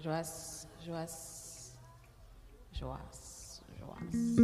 Joas, Joas, Joas, Joas.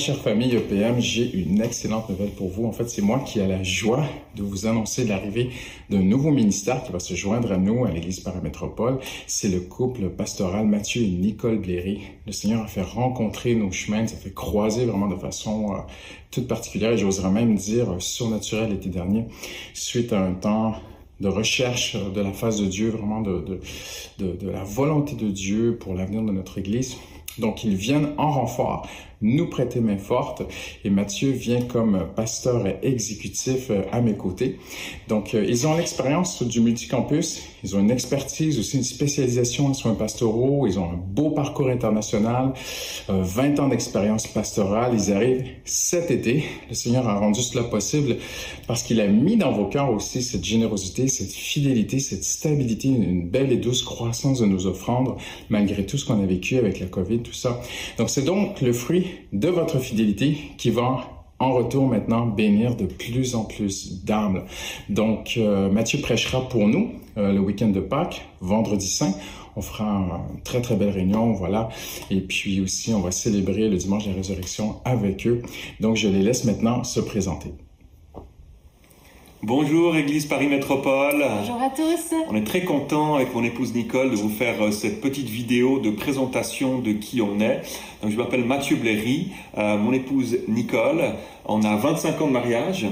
Chère famille EPM, j'ai une excellente nouvelle pour vous. En fait, c'est moi qui ai la joie de vous annoncer l'arrivée d'un nouveau ministère qui va se joindre à nous à l'Église Paramétropole. C'est le couple pastoral Mathieu et Nicole Bléry. Le Seigneur a fait rencontrer nos chemins, ça fait croiser vraiment de façon euh, toute particulière et j'oserais même dire euh, surnaturelle l'été dernier, suite à un temps de recherche de la face de Dieu, vraiment de la volonté de Dieu pour l'avenir de notre Église. Donc, ils viennent en renfort nous prêter main forte. Et Mathieu vient comme pasteur exécutif à mes côtés. Donc, ils ont l'expérience du multicampus, ils ont une expertise, aussi une spécialisation en soins pastoraux, ils ont un beau parcours international, 20 ans d'expérience pastorale. Ils arrivent cet été. Le Seigneur a rendu cela possible parce qu'il a mis dans vos cœurs aussi cette générosité, cette fidélité, cette stabilité, une belle et douce croissance de nos offrandes, malgré tout ce qu'on a vécu avec la COVID, tout ça. Donc c'est donc le fruit de votre fidélité qui va en retour maintenant bénir de plus en plus d'âmes. Donc euh, Matthieu prêchera pour nous euh, le week-end de Pâques, vendredi saint. On fera une très très belle réunion, voilà. Et puis aussi, on va célébrer le dimanche de la résurrection avec eux. Donc je les laisse maintenant se présenter. Bonjour Église Paris Métropole. Bonjour à tous. On est très content avec mon épouse Nicole de vous faire euh, cette petite vidéo de présentation de qui on est. Donc je m'appelle Mathieu Blairy, euh, mon épouse Nicole. On a 25 ans de mariage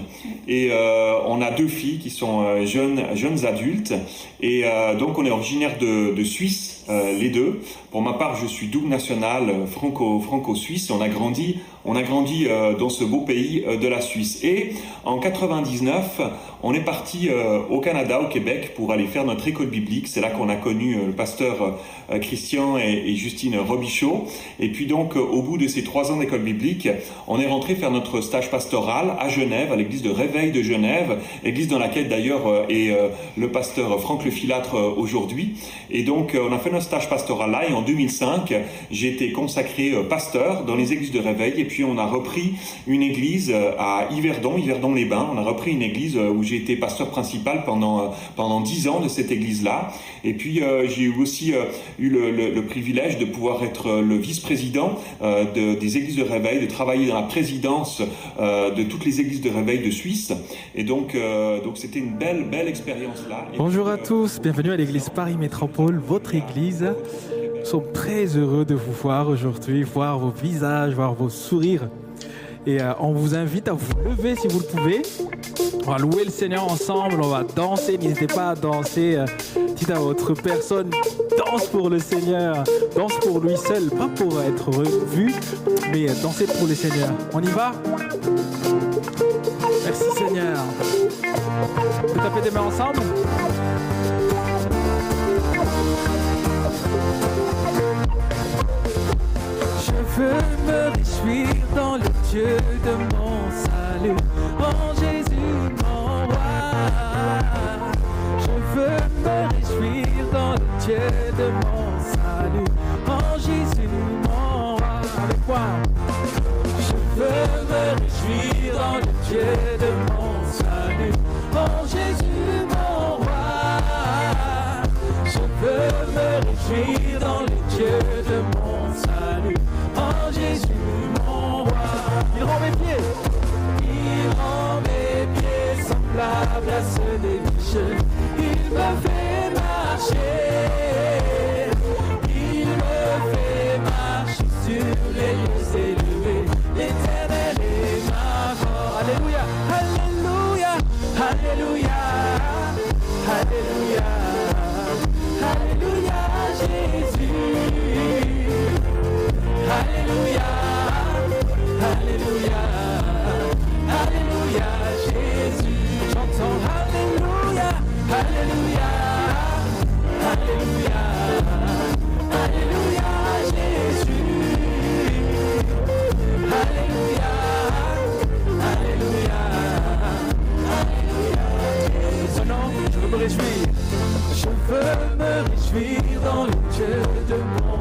et euh, on a deux filles qui sont jeunes, jeunes adultes. Et donc on est originaire de, de Suisse, les deux. Pour ma part, je suis double national franco, franco-suisse. On a grandi, on a grandi dans ce beau pays de la Suisse. Et en 99, on est parti euh, au Canada, au Québec, pour aller faire notre école biblique. C'est là qu'on a connu euh, le pasteur euh, Christian et, Justine Robichaud. Et puis donc, au bout de ces trois ans d'école biblique, on est rentré faire notre stage pastoral à Genève, à l'église de Réveil de Genève, église dans laquelle d'ailleurs est le pasteur Franck Le Filâtre aujourd'hui. Et donc, on a fait notre stage pastoral là. Et en 2005, j'ai été consacré pasteur dans les églises de Réveil. Et puis, on a repris une église à Yverdon, Yverdon-les-Bains. On a repris une église où j'ai été pasteur principal pendant euh, pendant dix ans de cette église-là. Et puis euh, j'ai aussi euh, eu le, privilège de pouvoir être le vice-président des églises de réveil, de travailler dans la présidence de toutes les églises de réveil de Suisse. Et donc donc c'était une belle belle expérience là. Bonjour à tous, bienvenue à l'église Paris Métropole, votre église. Sommes très heureux de vous voir aujourd'hui, voir vos visages, voir vos sourires. Et on vous invite à vous lever si vous le pouvez. On va louer le Seigneur ensemble, on va danser. N'hésitez pas à danser. Euh, dites à votre personne, danse pour le Seigneur, danse pour lui seul, pas pour être vu, mais euh, danser pour le Seigneur. On y va? Merci Seigneur. On peut taper des mains ensemble? Je veux me réjouir dans le Dieu de mon salut. En Jésus, mon roi. Je veux me réjouir dans le Dieu de mon salut. En Jésus, mon roi. Je veux me réjouir dans le Dieu réjouir dans le Dieu de mon salut. En Jésus, mon roi. Il rend mes pieds semblable à ceux des biches. Il me fait Je veux me réjouir dans le Dieu de mon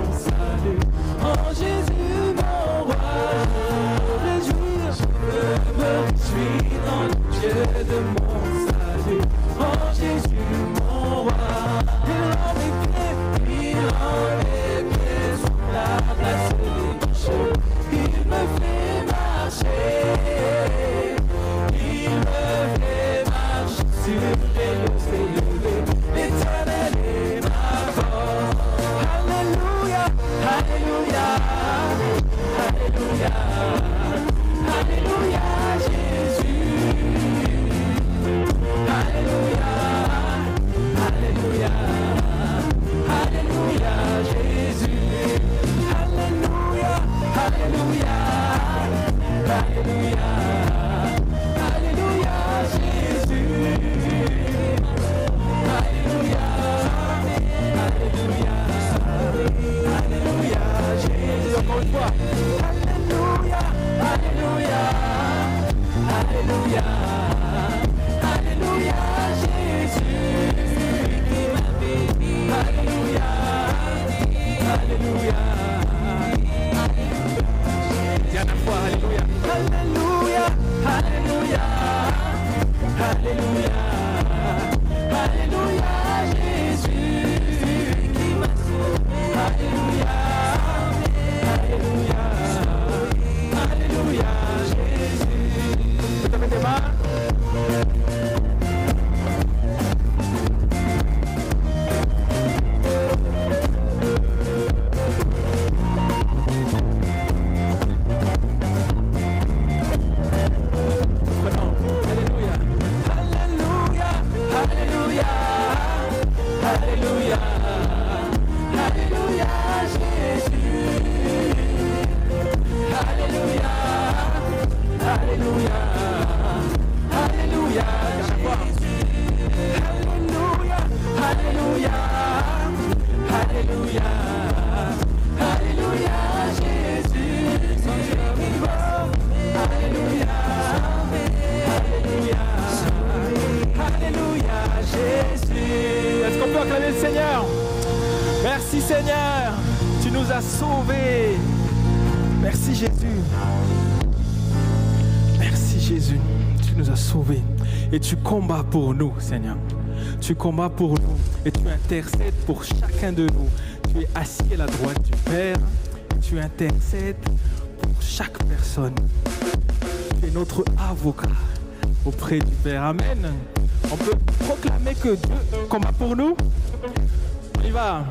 combats pour nous, Seigneur. Tu combats pour nous et tu intercèdes pour chacun de nous. Tu es assis à la droite du Père tu intercèdes pour chaque personne. Tu es notre avocat auprès du Père. Amen. On peut proclamer que Dieu combat pour nous. On y va.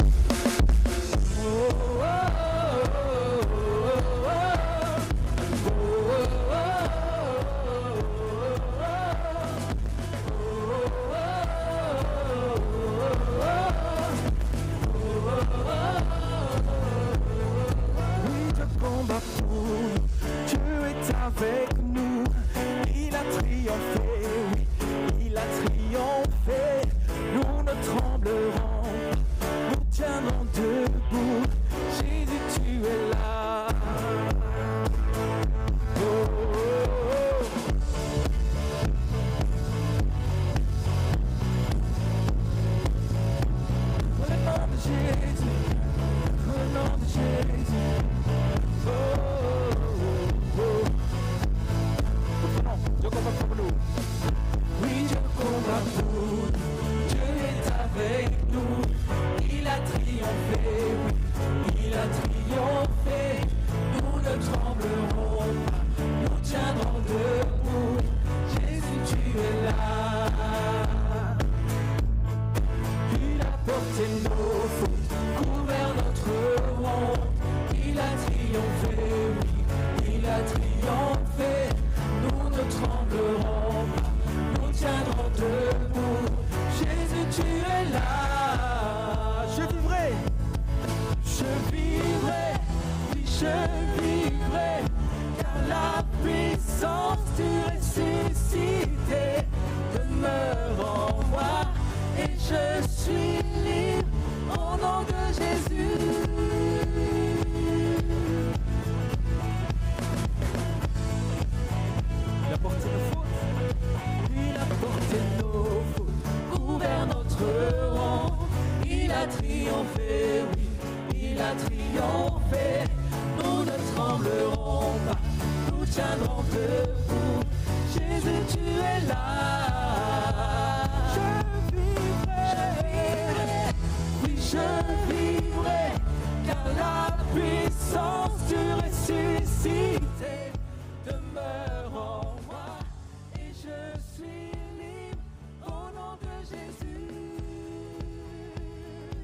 Jésus.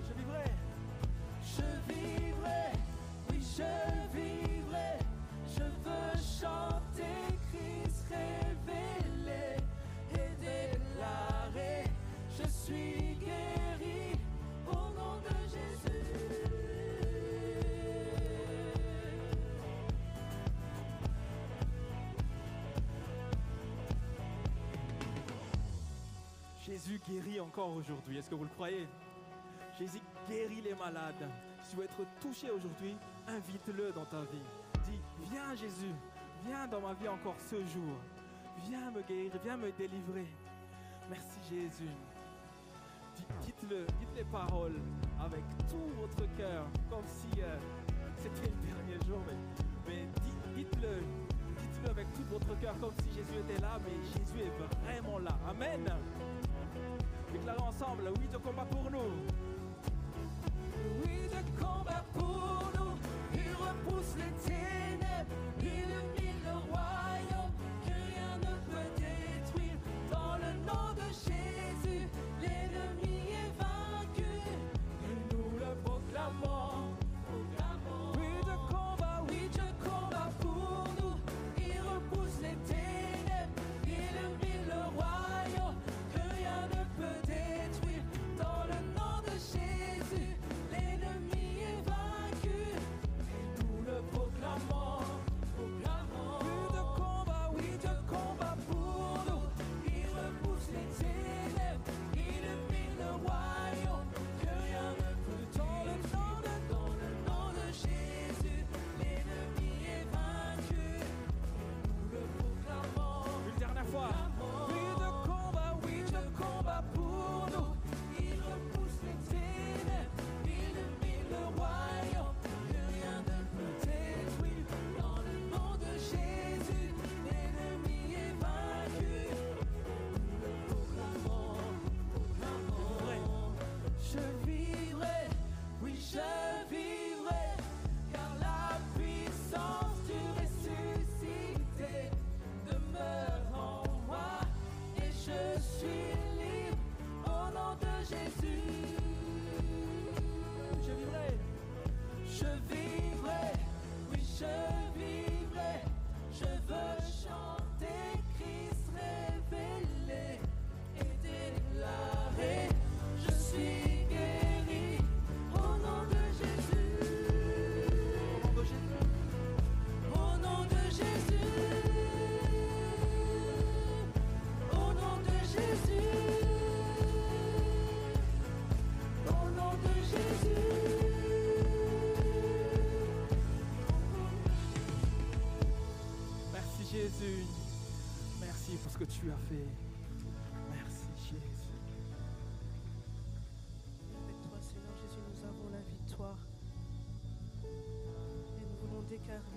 Je vivrai. Je vivrai. Oui, je aujourd'hui. Est-ce que vous le croyez? Jésus guérit les malades. Si tu veux être touché aujourd'hui, invite-le dans ta vie. Dis, viens Jésus, viens dans ma vie encore ce jour. Viens me guérir, viens me délivrer. Merci Jésus. Dites-le, dites les paroles avec tout votre cœur, comme si euh, c'était le dernier jour. Mais, mais dites- dites-le, dites-le avec tout votre cœur, comme si Jésus était là, mais Jésus est vraiment là. Amen. Déclarons ensemble, oui, de combat pour nous. Oui, de combat pour nous. Il repousse les ténèbres, il illumine le royaume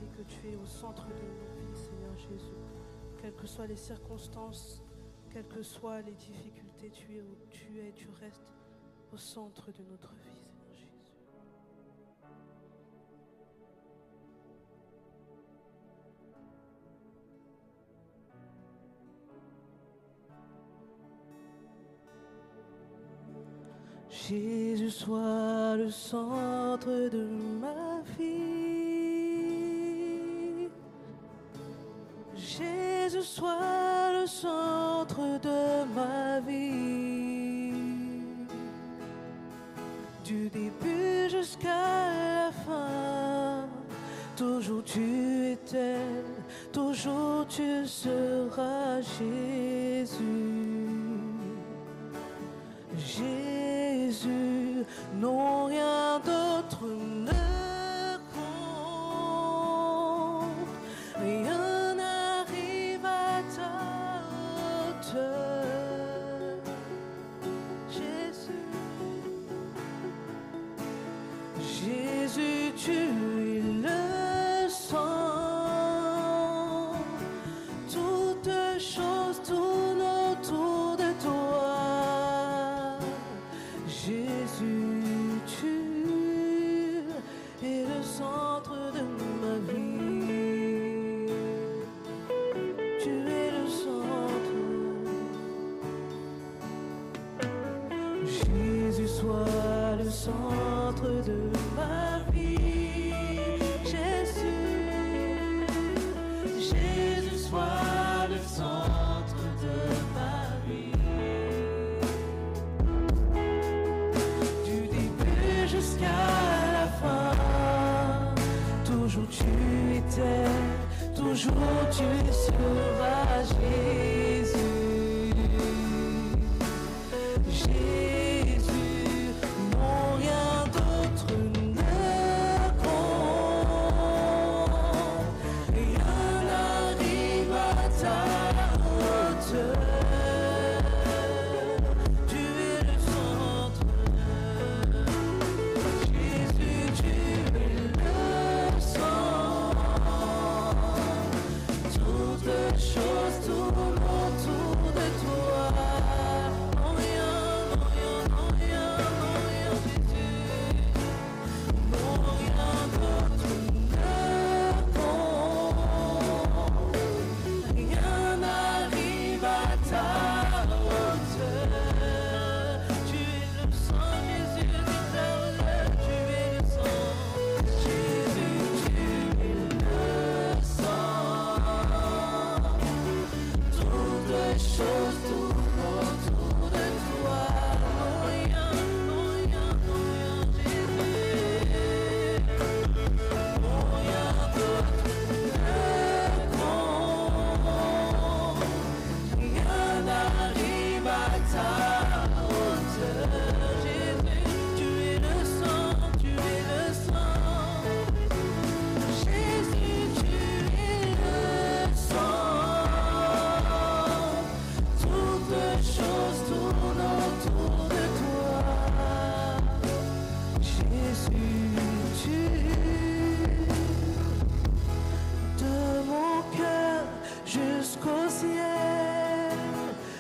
et que tu es au centre de nos vies, Seigneur Jésus. Quelles que soient les circonstances, quelles que soient les difficultés, tu es où tu es, tu restes au centre de notre vie, Seigneur Jésus. Jésus soit le centre de ma vie. sois le centre de ma vie. Du début jusqu'à la fin, toujours tu es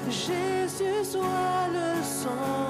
Jésus soit le sang.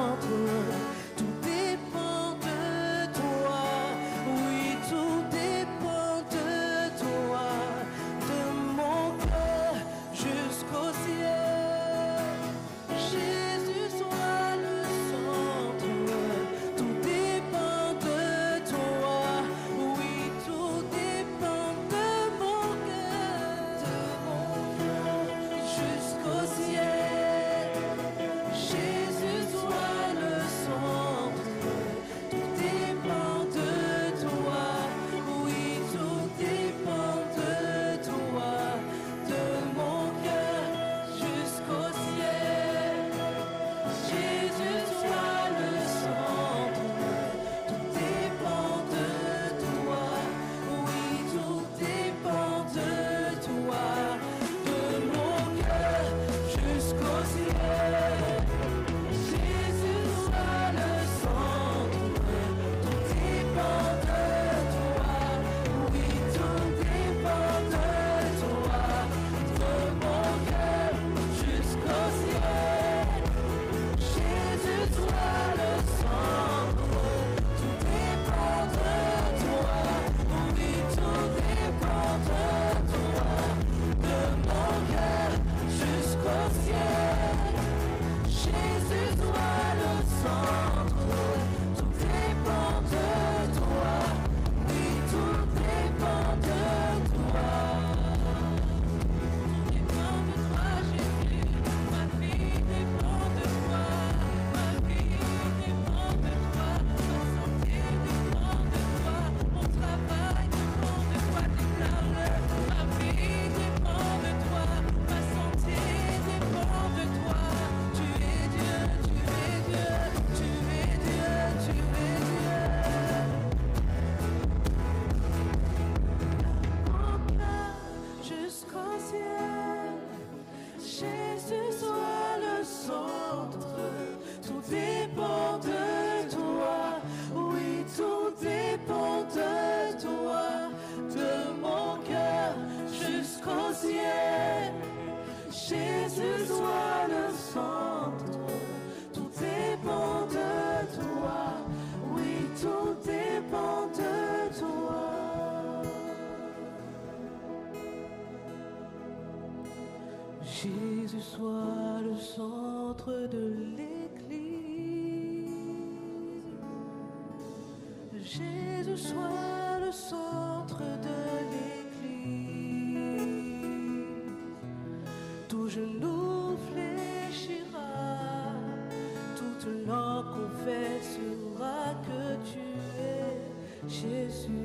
Jésus.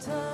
Pas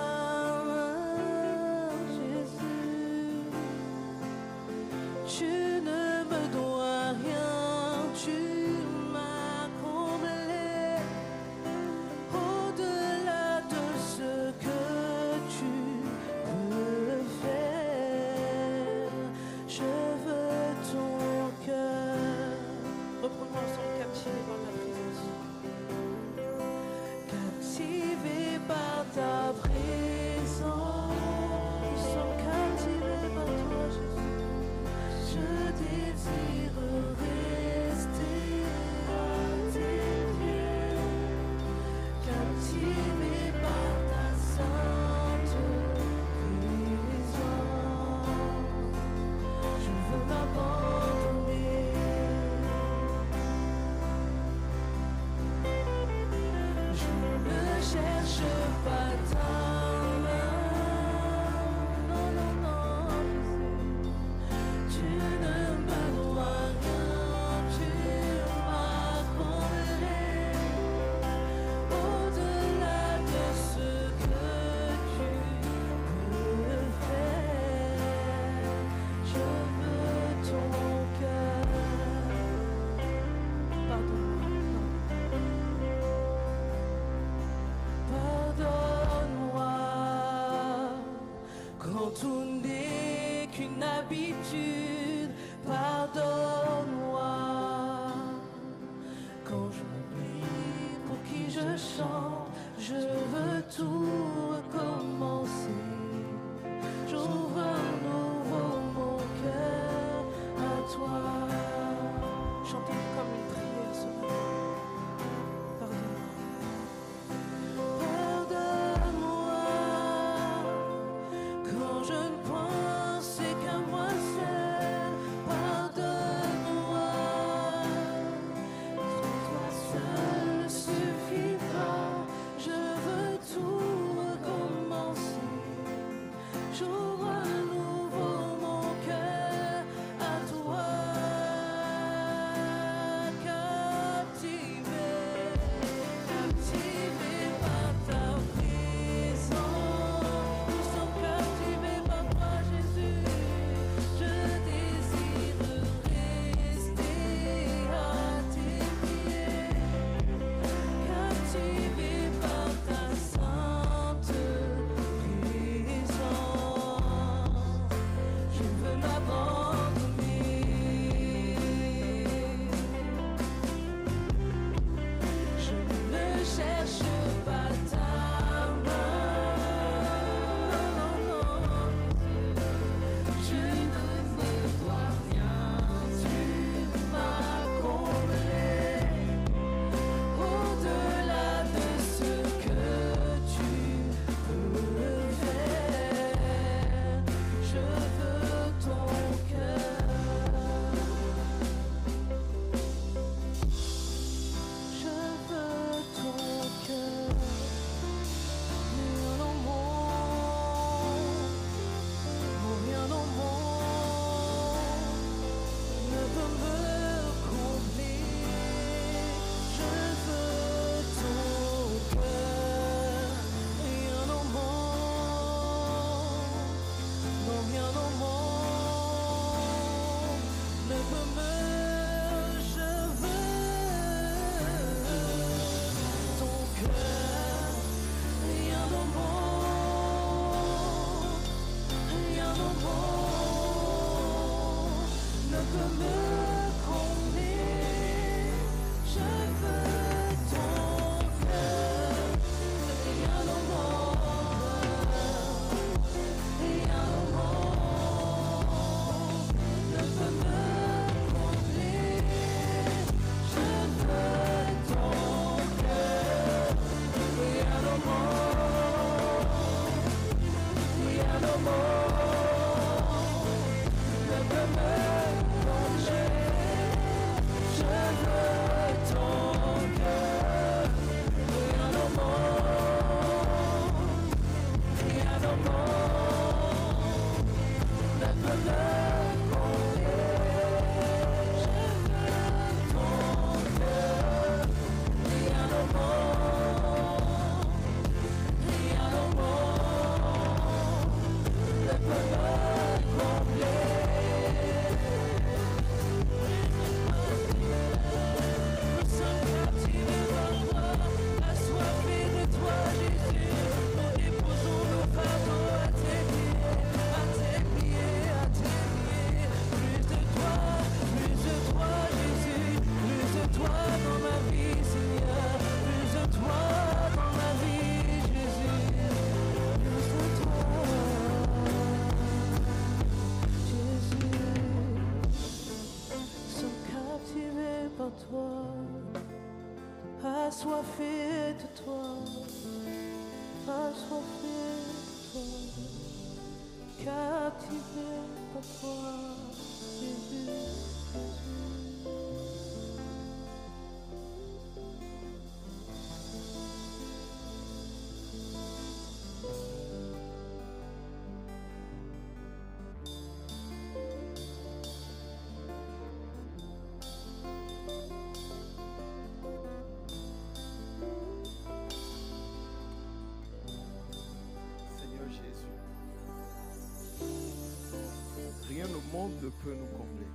monde ne peut nous combler.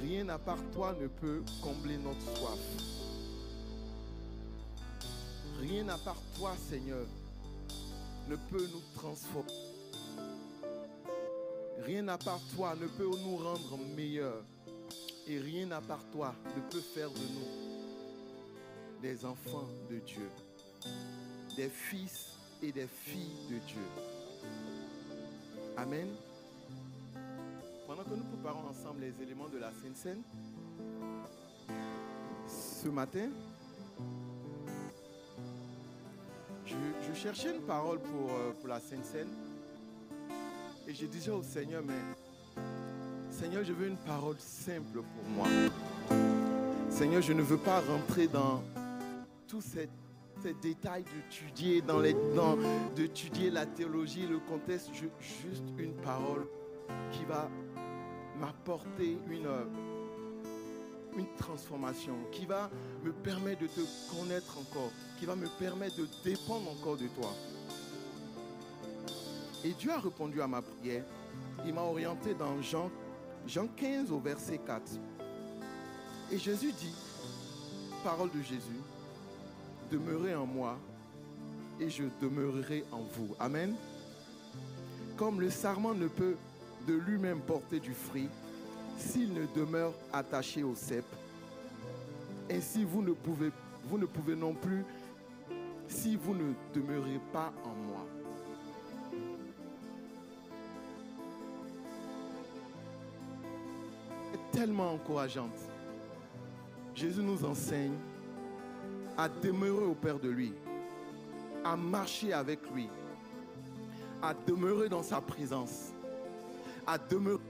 Rien à part toi ne peut combler notre soif. Rien à part toi, Seigneur, ne peut nous transformer. Rien à part toi ne peut nous rendre meilleurs. Et rien à part toi ne peut faire de nous des enfants de Dieu des fils et des filles de Dieu. Amen. Pendant que nous préparons ensemble les éléments de la Sainte Seine, ce matin, je, cherchais une parole pour, euh, pour la Sainte Seine et je disais au Seigneur, mais Seigneur, je veux une parole simple pour moi. Seigneur, je ne veux pas rentrer dans tous ces, ces détails d'étudier, dans les, dans, d'étudier la théologie, le contexte, ju- juste une parole qui va m'apporter une, euh, une transformation, qui va me permettre de te connaître encore, qui va me permettre de dépendre encore de toi. Et Dieu a répondu à ma prière. Il m'a orienté dans Jean, Jean 15 au verset 4. Et Jésus dit, parole de Jésus, demeurez en moi et je demeurerai en vous. Amen. Comme le sarment ne peut de lui-même porter du fruit s'il ne demeure attaché au cep, ainsi vous ne pouvez, vous ne pouvez non plus si vous ne demeurez pas en moi. tellement encourageante. Jésus nous enseigne à demeurer au Père de lui, à marcher avec lui, à demeurer dans sa présence, à demeurer,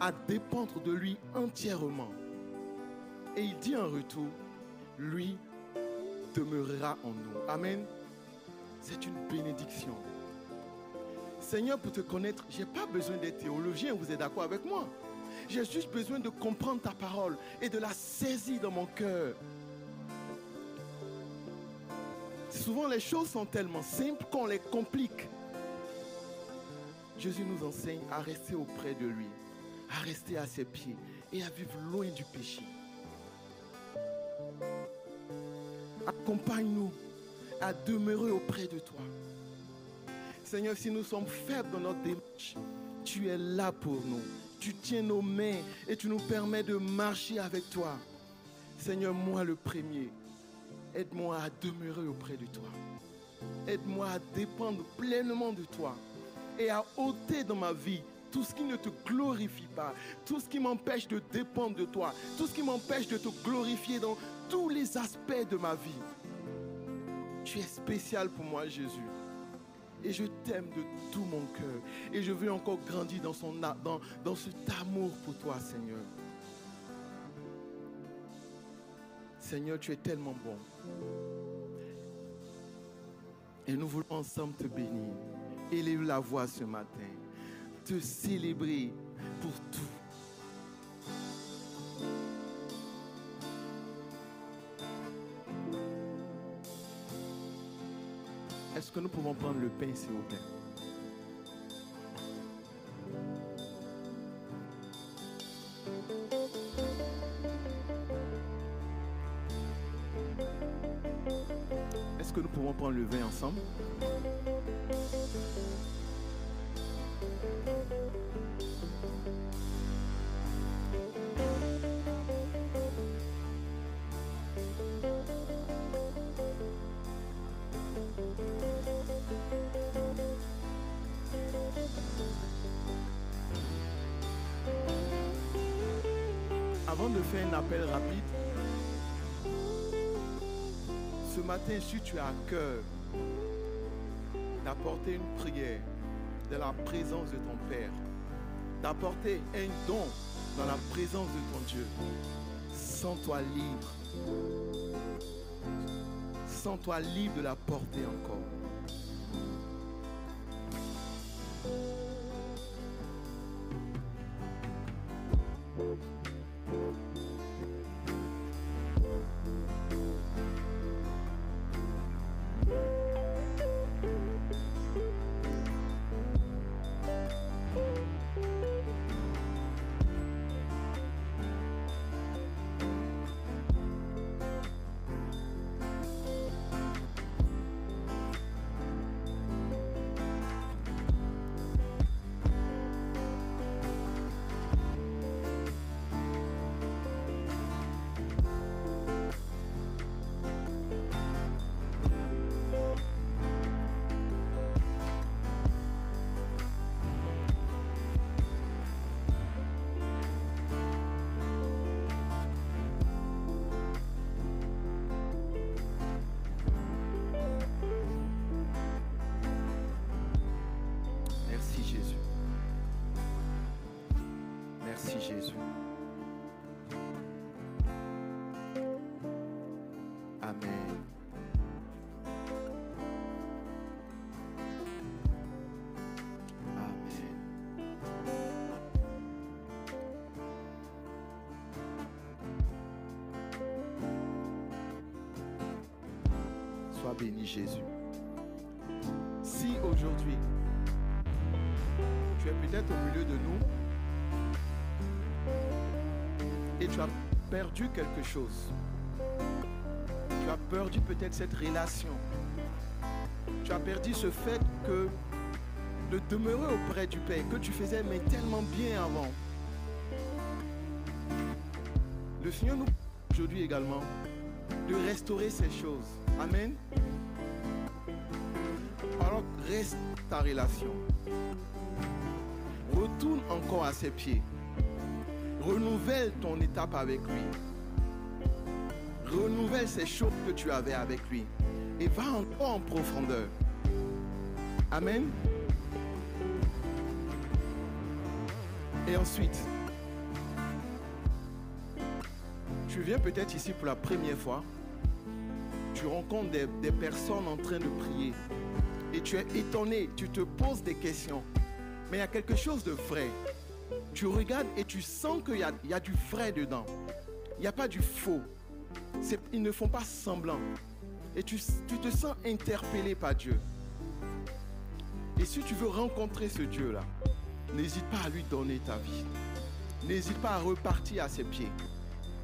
à dépendre de lui entièrement. Et il dit en retour, lui demeurera en nous. Amen. C'est une bénédiction. Seigneur, pour te connaître, je n'ai pas besoin d'être théologien, vous êtes d'accord avec moi J'ai juste besoin de comprendre ta parole et de la saisir dans mon cœur. Souvent, les choses sont tellement simples qu'on les complique. Jésus nous enseigne à rester auprès de lui, à rester à ses pieds et à vivre loin du péché. Accompagne-nous à demeurer auprès de toi. Seigneur, si nous sommes faibles dans notre démarche, tu es là pour nous. Tu tiens nos mains et tu nous permets de marcher avec toi. Seigneur, moi le premier, aide-moi à demeurer auprès de toi. Aide-moi à dépendre pleinement de toi et à ôter dans ma vie tout ce qui ne te glorifie pas, tout ce qui m'empêche de dépendre de toi, tout ce qui m'empêche de te glorifier dans tous les aspects de ma vie. Tu es spécial pour moi, Jésus. Et je t'aime de tout mon cœur. Et je veux encore grandir dans, son, dans, dans cet amour pour toi, Seigneur. Seigneur, tu es tellement bon. Et nous voulons ensemble te bénir. Élève la voix ce matin. Te célébrer pour tout. Que nous pouvons prendre le pain, s'il vous plaît. Est-ce que nous pouvons prendre le vin ensemble? Si tu as à cœur d'apporter une prière dans la présence de ton Père, d'apporter un don dans la présence de ton Dieu, sens-toi libre. Sens-toi libre de la porter encore. Sois béni Jésus. Si aujourd'hui tu es peut-être au milieu de nous et tu as perdu quelque chose. Tu as perdu peut-être cette relation. Tu as perdu ce fait que de demeurer auprès du Père, que tu faisais mais tellement bien avant. Le Seigneur nous aujourd'hui également de restaurer ces choses. Amen. Reste ta relation. Retourne encore à ses pieds. Renouvelle ton étape avec lui. Renouvelle ces choses que tu avais avec lui. Et va encore en profondeur. Amen. Et ensuite, tu viens peut-être ici pour la première fois. Tu rencontres des personnes en train de prier. Et tu es étonné, tu te poses des questions. Mais il y a quelque chose de vrai. Tu regardes et tu sens qu'il y a, du vrai dedans. Il n'y a pas du faux. Ils ne font pas semblant. Et tu te sens interpellé par Dieu. Et si tu veux rencontrer ce Dieu-là, n'hésite pas à lui donner ta vie. N'hésite pas à repartir à ses pieds.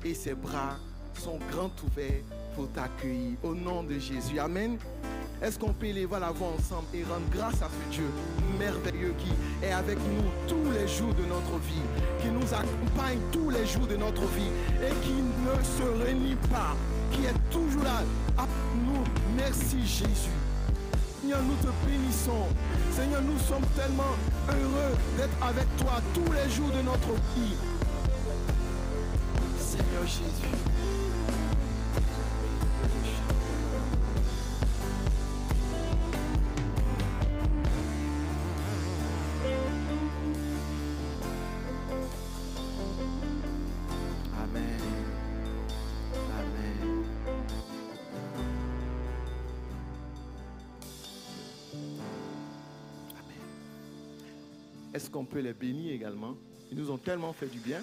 Et ses bras sont grands ouverts pour t'accueillir. Au nom de Jésus. Amen. Est-ce qu'on peut élever la voix ensemble et rendre grâce à ce Dieu merveilleux qui est avec nous tous les jours de notre vie, qui nous accompagne tous les jours de notre vie et qui ne se renie pas, qui est toujours là? À nous. Merci Jésus. Seigneur, nous te bénissons. Seigneur, nous sommes tellement heureux d'être avec toi tous les jours de notre vie. Seigneur Jésus. Qu'on peut les bénir également Ils nous ont tellement fait du bien.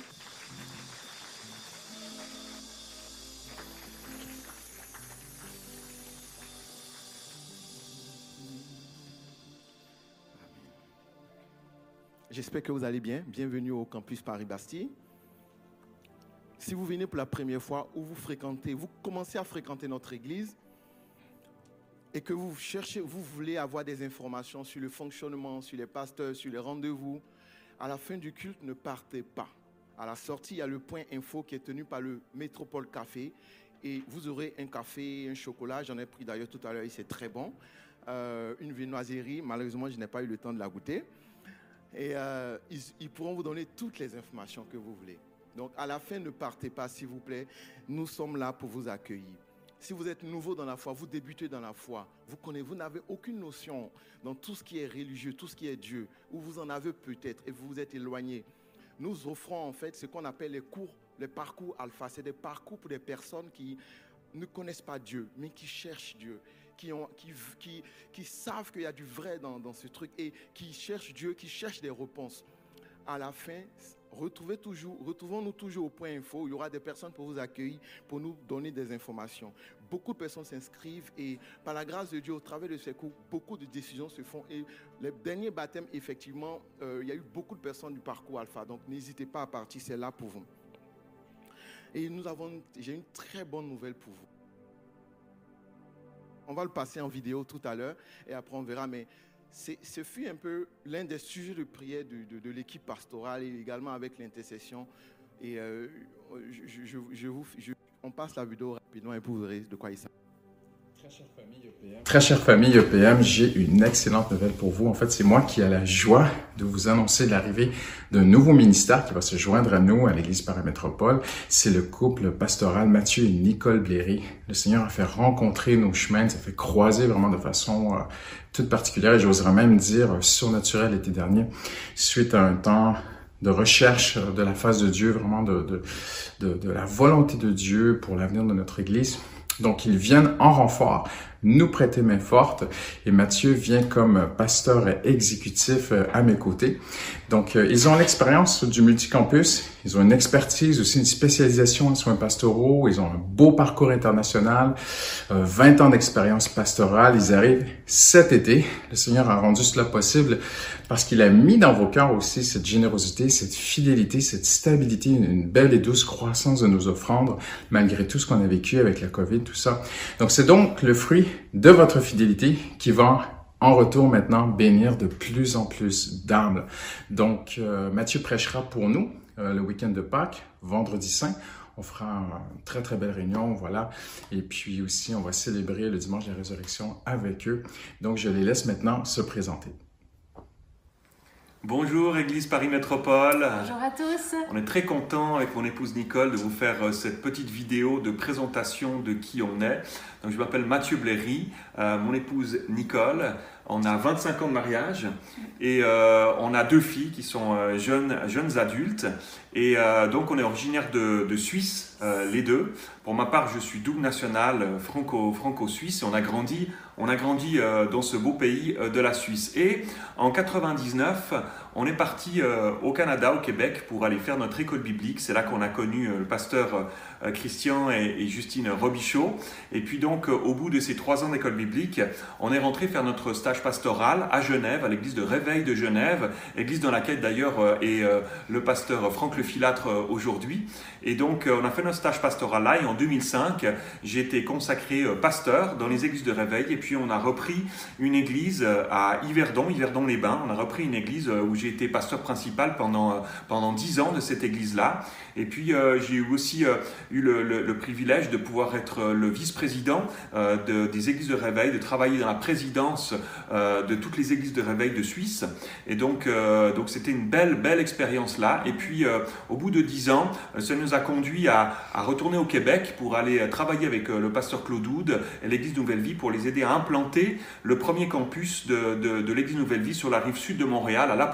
J'espère que vous allez bien. Bienvenue au campus Paris-Bastille. Si vous venez pour la première fois ou vous fréquentez, vous commencez à fréquenter notre église et que vous cherchez, vous voulez avoir des informations sur le fonctionnement, sur les pasteurs, sur les rendez-vous, à la fin du culte, ne partez pas. À la sortie, il y a le point info qui est tenu par le Métropole Café et vous aurez un café, un chocolat. J'en ai pris d'ailleurs tout à l'heure et c'est très bon. Euh, une viennoiserie, malheureusement, je n'ai pas eu le temps de la goûter. Et euh, ils, ils pourront vous donner toutes les informations que vous voulez. Donc à la fin, ne partez pas, s'il vous plaît. Nous sommes là pour vous accueillir. Si vous êtes nouveau dans la foi, vous débutez dans la foi, vous connaissez, vous n'avez aucune notion dans tout ce qui est religieux, tout ce qui est Dieu, ou vous en avez peut-être et vous vous êtes éloigné. Nous offrons en fait ce qu'on appelle les cours, les parcours alpha. C'est des parcours pour des personnes qui ne connaissent pas Dieu, mais qui cherchent Dieu, qui, savent qu'il y a du vrai dans, dans ce truc et qui cherchent Dieu, qui cherchent des réponses. À la fin, retrouvez toujours, retrouvons-nous toujours au point info. Il y aura des personnes pour vous accueillir, pour nous donner des informations. Beaucoup de personnes s'inscrivent et par la grâce de Dieu, au travers de ces cours, beaucoup de décisions se font. Et les derniers baptêmes, effectivement, euh, il y a eu beaucoup de personnes du parcours alpha. Donc n'hésitez pas à partir, c'est là pour vous. Et nous avons, j'ai une très bonne nouvelle pour vous. On va le passer en vidéo tout à l'heure et après on verra. Mais ce fut un peu l'un des sujets de prière de, l'équipe pastorale et également avec l'intercession. Et euh, on passe la vidéo rapidement et vous verrez de quoi il s'agit. Très chère famille EPM, j'ai une excellente nouvelle pour vous. En fait, c'est moi qui ai la joie de vous annoncer l'arrivée d'un nouveau ministère qui va se joindre à nous à l'Église Paramétropole. C'est le couple pastoral Mathieu et Nicole Bléry. Le Seigneur a fait rencontrer nos chemins, ça fait croiser vraiment de façon euh, toute particulière et j'oserais même dire euh, surnaturelle l'été dernier, suite à un temps de recherche euh, de la face de Dieu, vraiment de, de la volonté de Dieu pour l'avenir de notre Église. Donc, ils viennent en renfort, nous prêter main forte. Et Mathieu vient comme pasteur exécutif euh, à mes côtés. Donc, euh, ils ont l'expérience du multicampus. Ils ont une expertise, aussi une spécialisation en soins pastoraux. Ils ont un beau parcours international, euh, 20 ans d'expérience pastorale. Ils arrivent cet été. Le Seigneur a rendu cela possible parce qu'il a mis dans vos cœurs aussi cette générosité, cette fidélité, cette stabilité, une belle et douce croissance de nos offrandes, malgré tout ce qu'on a vécu avec la COVID, tout ça. Donc, c'est donc le fruit de votre fidélité qui va en retour maintenant bénir de plus en plus d'âmes. Donc, euh, Mathieu prêchera pour nous euh, le week-end de Pâques, vendredi saint. On fera une très très belle réunion, voilà. Et puis aussi, on va célébrer le dimanche de la résurrection avec eux. Donc, je les laisse maintenant se présenter. Bonjour Église Paris Métropole. Bonjour à tous. On est très content avec mon épouse Nicole de vous faire euh, cette petite vidéo de présentation de qui on est. Donc, je m'appelle Mathieu Bléry, euh, mon épouse Nicole. On a 25 ans de mariage et euh, on a deux filles qui sont euh, jeunes, jeunes adultes. Et euh, donc on est originaire de, Suisse, les deux. Pour ma part, je suis double national franco, franco-suisse on a grandi, a grandi dans ce beau pays de la Suisse. Et en 99, on est parti euh, au Canada, au Québec, pour aller faire notre école biblique. C'est là qu'on a connu euh, le pasteur euh, Christian et, Justine Robichaud. Et puis donc, au bout de ces trois ans d'école biblique, on est rentré faire notre stage pastoral à Genève, à l'église de Réveil de Genève, église dans laquelle d'ailleurs est le pasteur Franck Le Filâtre aujourd'hui. Et donc, on a fait notre stage pastoral là. Et en 2005, j'ai été consacré pasteur dans les églises de Réveil. Et puis, on a repris une église à Yverdon, Yverdon-les-Bains. On a repris une église où j'ai été pasteur principal pendant, euh, pendant 10 ans de cette église-là. Et puis, euh, j'ai eu aussi euh, eu le, privilège de pouvoir être le vice-président de- des églises de réveil, de travailler dans la présidence de toutes les églises de réveil de Suisse. Et donc, donc c'était une belle, belle expérience là. Et puis, au bout de dix ans, ça nous a conduit à, retourner au Québec pour aller travailler avec le pasteur Claude Houd et l'église Nouvelle Vie pour les aider à implanter le premier campus de, de, de l'église Nouvelle Vie sur la rive sud de Montréal, à La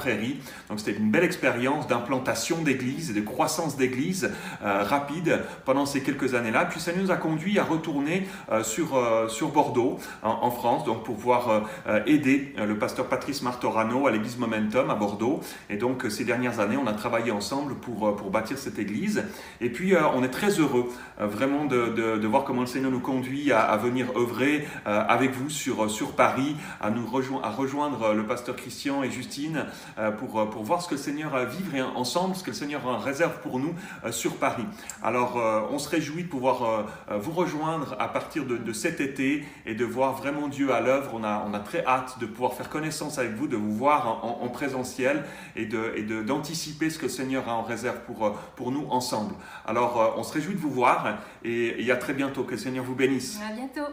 Donc, c'était une belle expérience d'implantation d'église et de croissance d'église euh, rapide pendant ces quelques années-là. Puis ça nous a conduit à retourner euh, sur, euh, sur Bordeaux, en, France, donc pour pouvoir euh, aider le pasteur Patrice Martorano à l'église Momentum à Bordeaux. Et donc ces dernières années, on a travaillé ensemble pour, pour bâtir cette église. Et puis on est très heureux vraiment de, de, voir comment le Seigneur nous conduit à, à venir œuvrer avec vous sur, sur Paris, à nous rejoindre, à rejoindre le pasteur Christian et Justine pour, euh, pour voir ce que le Seigneur va vivre et ensemble, ce que le Seigneur en réserve pour nous euh, sur Paris. Alors, euh, on se réjouit de pouvoir euh, euh, vous rejoindre à partir de, de cet été et de voir vraiment Dieu à l'œuvre. On a, on a très hâte de pouvoir faire connaissance avec vous, de vous voir en, en- en présentiel et de- et de- d'anticiper ce que le Seigneur a en réserve pour, euh, pour nous ensemble. Alors, euh, on se réjouit de vous voir et, et à très bientôt. Que le Seigneur vous bénisse. À bientôt.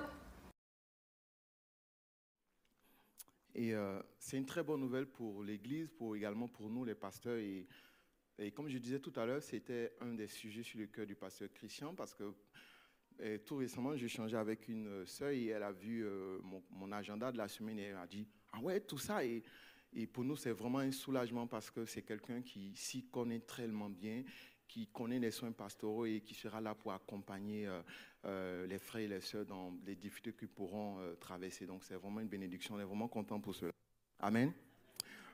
Et euh, c'est une très bonne nouvelle pour l'Église, pour également pour nous les pasteurs. Et comme je disais tout à l'heure, c'était un des sujets sur le cœur du pasteur Christian parce que et tout récemment, j'ai changé avec une sœur et elle a vu euh, mon, agenda de la semaine et elle a dit Ah ouais, tout ça. Et, et pour nous, c'est vraiment un soulagement parce que c'est quelqu'un qui s'y connaît tellement bien, qui connaît les soins pastoraux et qui sera là pour accompagner euh, euh, les frères et les sœurs dans les difficultés qu'ils pourront traverser. Donc c'est vraiment une bénédiction. On est vraiment content pour cela. Amen.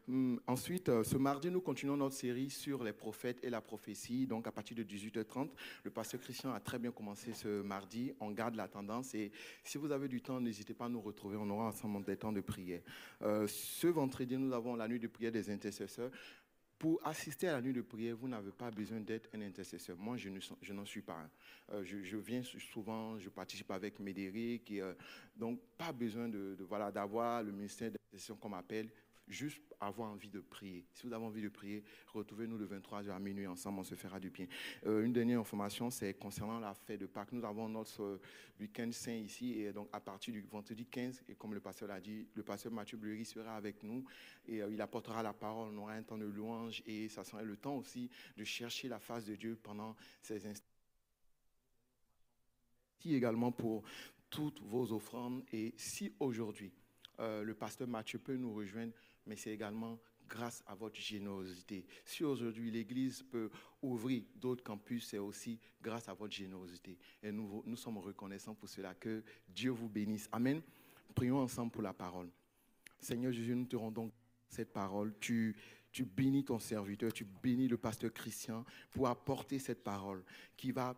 Hum, ensuite, euh, ce mardi, nous continuons notre série sur les prophètes et la prophétie. Donc, à partir de 18h30, le pasteur Christian a très bien commencé ce mardi. On garde la tendance et si vous avez du temps, n'hésitez pas à nous retrouver. On aura ensemble des temps de prière. Euh, ce vendredi, nous avons la nuit de prière des intercesseurs. Pour assister à la nuit de prière, vous n'avez pas besoin d'être un intercesseur. Moi, je, n'en suis pas un. Euh, je, viens souvent, je participe avec Médéric. Donc, pas besoin de, de- voilà, d'avoir le ministère d'intercession comme appel. Juste avoir envie de prier. Si vous avez envie de prier, retrouvez-nous le 23h à minuit ensemble, on se fera du bien. Euh, une dernière information, c'est concernant la fête de Pâques. Nous avons notre euh, week-end saint ici, et donc à partir du vendredi 15, et comme le pasteur l'a dit, le pasteur Mathieu Bleury sera avec nous, et euh, il apportera la parole, on aura un temps de louange, et ça sera le temps aussi de chercher la face de Dieu pendant ces instants. Merci également pour toutes vos offrandes, et si aujourd'hui, euh, le pasteur Mathieu peut nous rejoindre, mais c'est également grâce à votre générosité. Si aujourd'hui l'Église peut ouvrir d'autres campus, c'est aussi grâce à votre générosité. Et nous, sommes reconnaissants pour cela. Que Dieu vous bénisse. Amen. Prions ensemble pour la parole. Seigneur Jésus, nous te rendons cette parole. Tu, tu bénis ton serviteur, tu bénis le pasteur Christian pour apporter cette parole qui va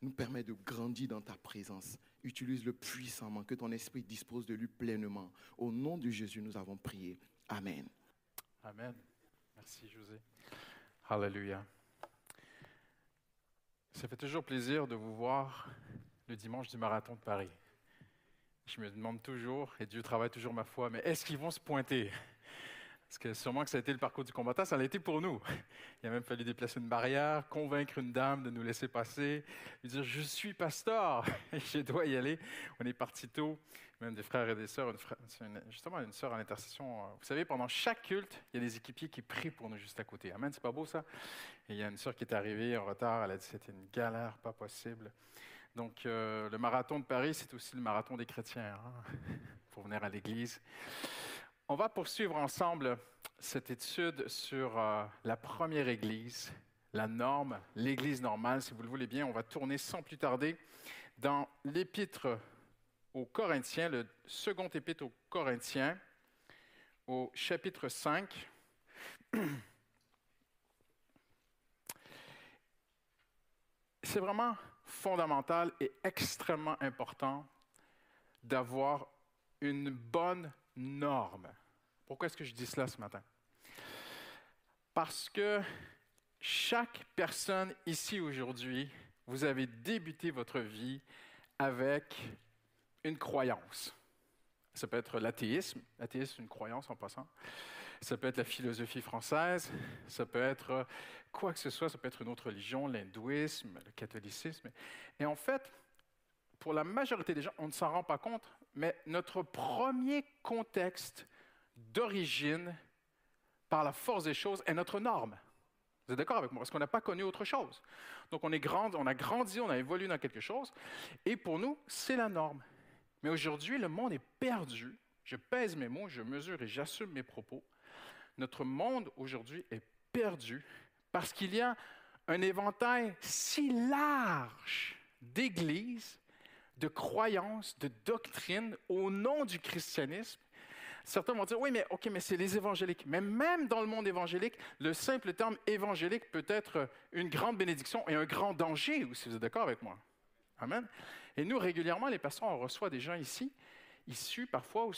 nous permet de grandir dans ta présence. Utilise-le puissamment, que ton esprit dispose de lui pleinement. Au nom de Jésus, nous avons prié. Amen. Amen. Merci, José. Alléluia. Ça fait toujours plaisir de vous voir le dimanche du marathon de Paris. Je me demande toujours, et Dieu travaille toujours ma foi, mais est-ce qu'ils vont se pointer? Parce que sûrement que ça a été le parcours du combattant, ça l'a été pour nous. Il a même fallu déplacer une barrière, convaincre une dame de nous laisser passer, lui dire Je suis pasteur, je dois y aller. On est parti tôt, même des frères et des sœurs, justement une sœur à l'intercession. euh, Vous savez, pendant chaque culte, il y a des équipiers qui prient pour nous juste à côté. Amen, c'est pas beau ça? Et il y a une sœur qui est arrivée en retard, elle a dit c'était une galère, pas possible. Donc, euh, le marathon de Paris, c'est aussi le marathon des chrétiens, hein, pour venir à l'église. On va poursuivre ensemble cette étude sur euh, la première église, la norme, l'église normale. Si vous le voulez bien, on va tourner sans plus tarder dans l'épître aux Corinthiens, le second épître aux Corinthiens, au chapitre 5. C'est vraiment fondamental et extrêmement important d'avoir une bonne norme. Pourquoi est-ce que je dis cela ce matin? Parce que chaque personne ici aujourd'hui, vous avez débuté votre vie avec une croyance. Ça peut être l'athéisme. L'athéisme, c'est une croyance en passant. Ça peut être la philosophie française. Ça peut être quoi que ce soit. Ça peut être une autre religion, l'hindouisme, le catholicisme. Et en fait, pour la majorité des gens, on ne s'en rend pas compte, mais notre premier contexte d'origine, par la force des choses, est notre norme. Vous êtes d'accord avec moi? Parce qu'on n'a pas connu autre chose. Donc on, est grand, on a grandi, on a évolué dans quelque chose, et pour nous, c'est la norme. Mais aujourd'hui, le monde est perdu. Je pèse mes mots, je mesure et j'assume mes propos. Notre monde aujourd'hui est perdu parce qu'il y a un éventail si large d'églises, de croyances, de doctrines au nom du christianisme. Certains vont dire, oui, mais OK, mais c'est les évangéliques. Mais même dans le monde évangélique, le simple terme évangélique peut être une grande bénédiction et un grand danger, si vous êtes d'accord avec moi? Amen. Et nous, régulièrement, les pasteurs, on reçoit des gens ici, issus parfois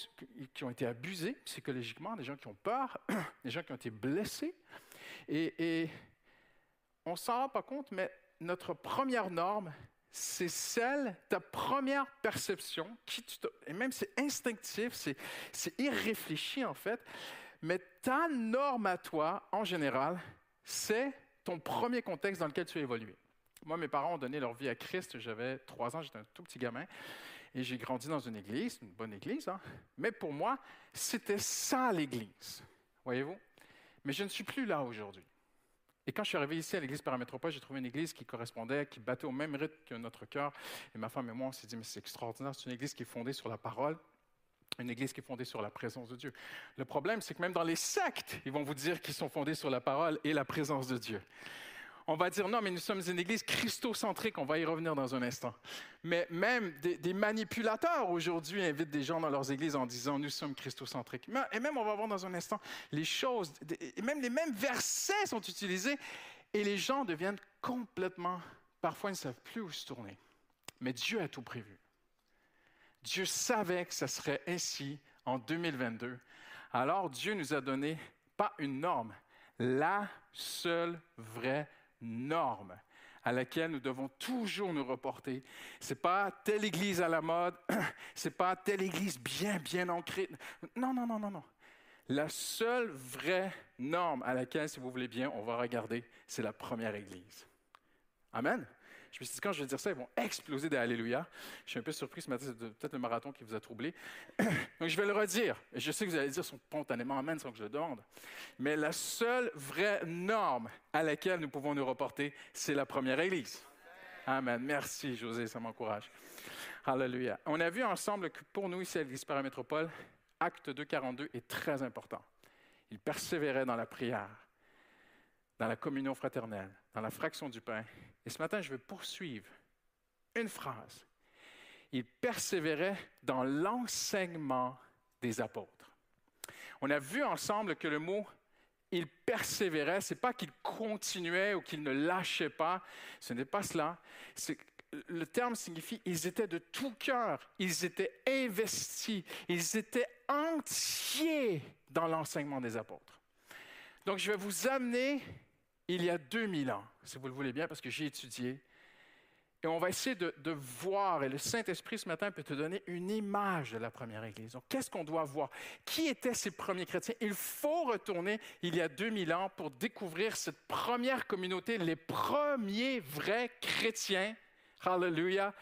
qui ont été abusés psychologiquement, des gens qui ont peur, des gens qui ont été blessés. Et, et on ne s'en rend pas compte, mais notre première norme, c'est celle, ta première perception, qui tu et même c'est instinctif, c'est, c'est irréfléchi en fait, mais ta norme à toi, en général, c'est ton premier contexte dans lequel tu as évolué. Moi, mes parents ont donné leur vie à Christ. J'avais trois ans, j'étais un tout petit gamin. Et j'ai grandi dans une église, une bonne église. hein. Mais pour moi, c'était ça l'église. Voyez-vous? Mais je ne suis plus là aujourd'hui. Et quand je suis arrivé ici à l'église Paramétropole, j'ai trouvé une église qui correspondait, qui battait au même rythme que notre cœur. Et ma femme et moi, on s'est dit, mais c'est extraordinaire, c'est une église qui est fondée sur la parole, une église qui est fondée sur la présence de Dieu. Le problème, c'est que même dans les sectes, ils vont vous dire qu'ils sont fondés sur la parole et la présence de Dieu on va dire non, mais nous sommes une église christocentrique, on va y revenir dans un instant. Mais même des, manipulateurs aujourd'hui invitent des gens dans leurs églises en disant nous sommes christocentriques. Et même, on va voir dans un instant, les choses, et même les mêmes versets sont utilisés et les gens deviennent complètement, parfois ils ne savent plus où se tourner. Mais Dieu a tout prévu. Dieu savait que ça serait ainsi en 2022. Alors Dieu nous a donné pas une norme, la seule vraie norme à laquelle nous devons toujours nous reporter. C'est pas telle église à la mode, c'est pas telle église bien bien ancrée. Non non non non non. La seule vraie norme à laquelle, si vous voulez bien, on va regarder, c'est la première église. Amen. Je me suis dit, quand je vais dire ça, ils vont exploser des Alléluia. Je suis un peu surpris ce matin, c'est peut-être le marathon qui vous a troublé. Donc, je vais le redire. Je sais que vous allez dire spontanément Amen sans que je le demande. Mais la seule vraie norme à laquelle nous pouvons nous reporter, c'est la première Église. Amen. Merci, José, ça m'encourage. Alléluia. On a vu ensemble que pour nous, ici à l'Église Paramétropole, Acte 2, 42 est très important. Il persévérait dans la prière, dans la communion fraternelle, dans la fraction du pain et ce matin, je vais poursuivre une phrase. Il persévérait dans l'enseignement des apôtres. On a vu ensemble que le mot il persévérait, ce n'est pas qu'il continuait ou qu'il ne lâchait pas, ce n'est pas cela. Le terme signifie ils étaient de tout cœur, ils étaient investis, ils étaient entiers dans l'enseignement des apôtres. Donc je vais vous amener il y a 2000 ans, si vous le voulez bien, parce que j'ai étudié. Et on va essayer de, voir, et le Saint-Esprit ce matin peut te donner une image de la première Église. Donc, qu'est-ce qu'on doit voir? Qui étaient ces premiers chrétiens? Il faut retourner il y a 2000 ans pour découvrir cette première communauté, les premiers vrais chrétiens, hallelujah,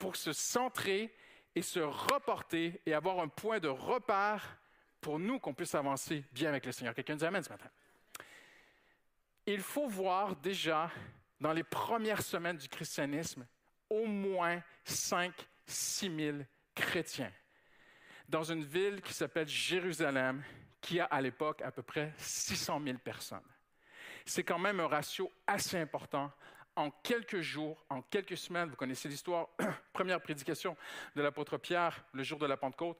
pour se centrer et se reporter et avoir un point de repère pour nous qu'on puisse avancer bien avec le Seigneur. Quelqu'un dit Amen ce matin il faut voir déjà dans les premières semaines du christianisme au moins 5 6 000 chrétiens dans une ville qui s'appelle Jérusalem, qui a à l'époque à peu près 600 000 personnes. C'est quand même un ratio assez important. En quelques jours, en quelques semaines, vous connaissez l'histoire, première prédication de l'apôtre Pierre le jour de la Pentecôte,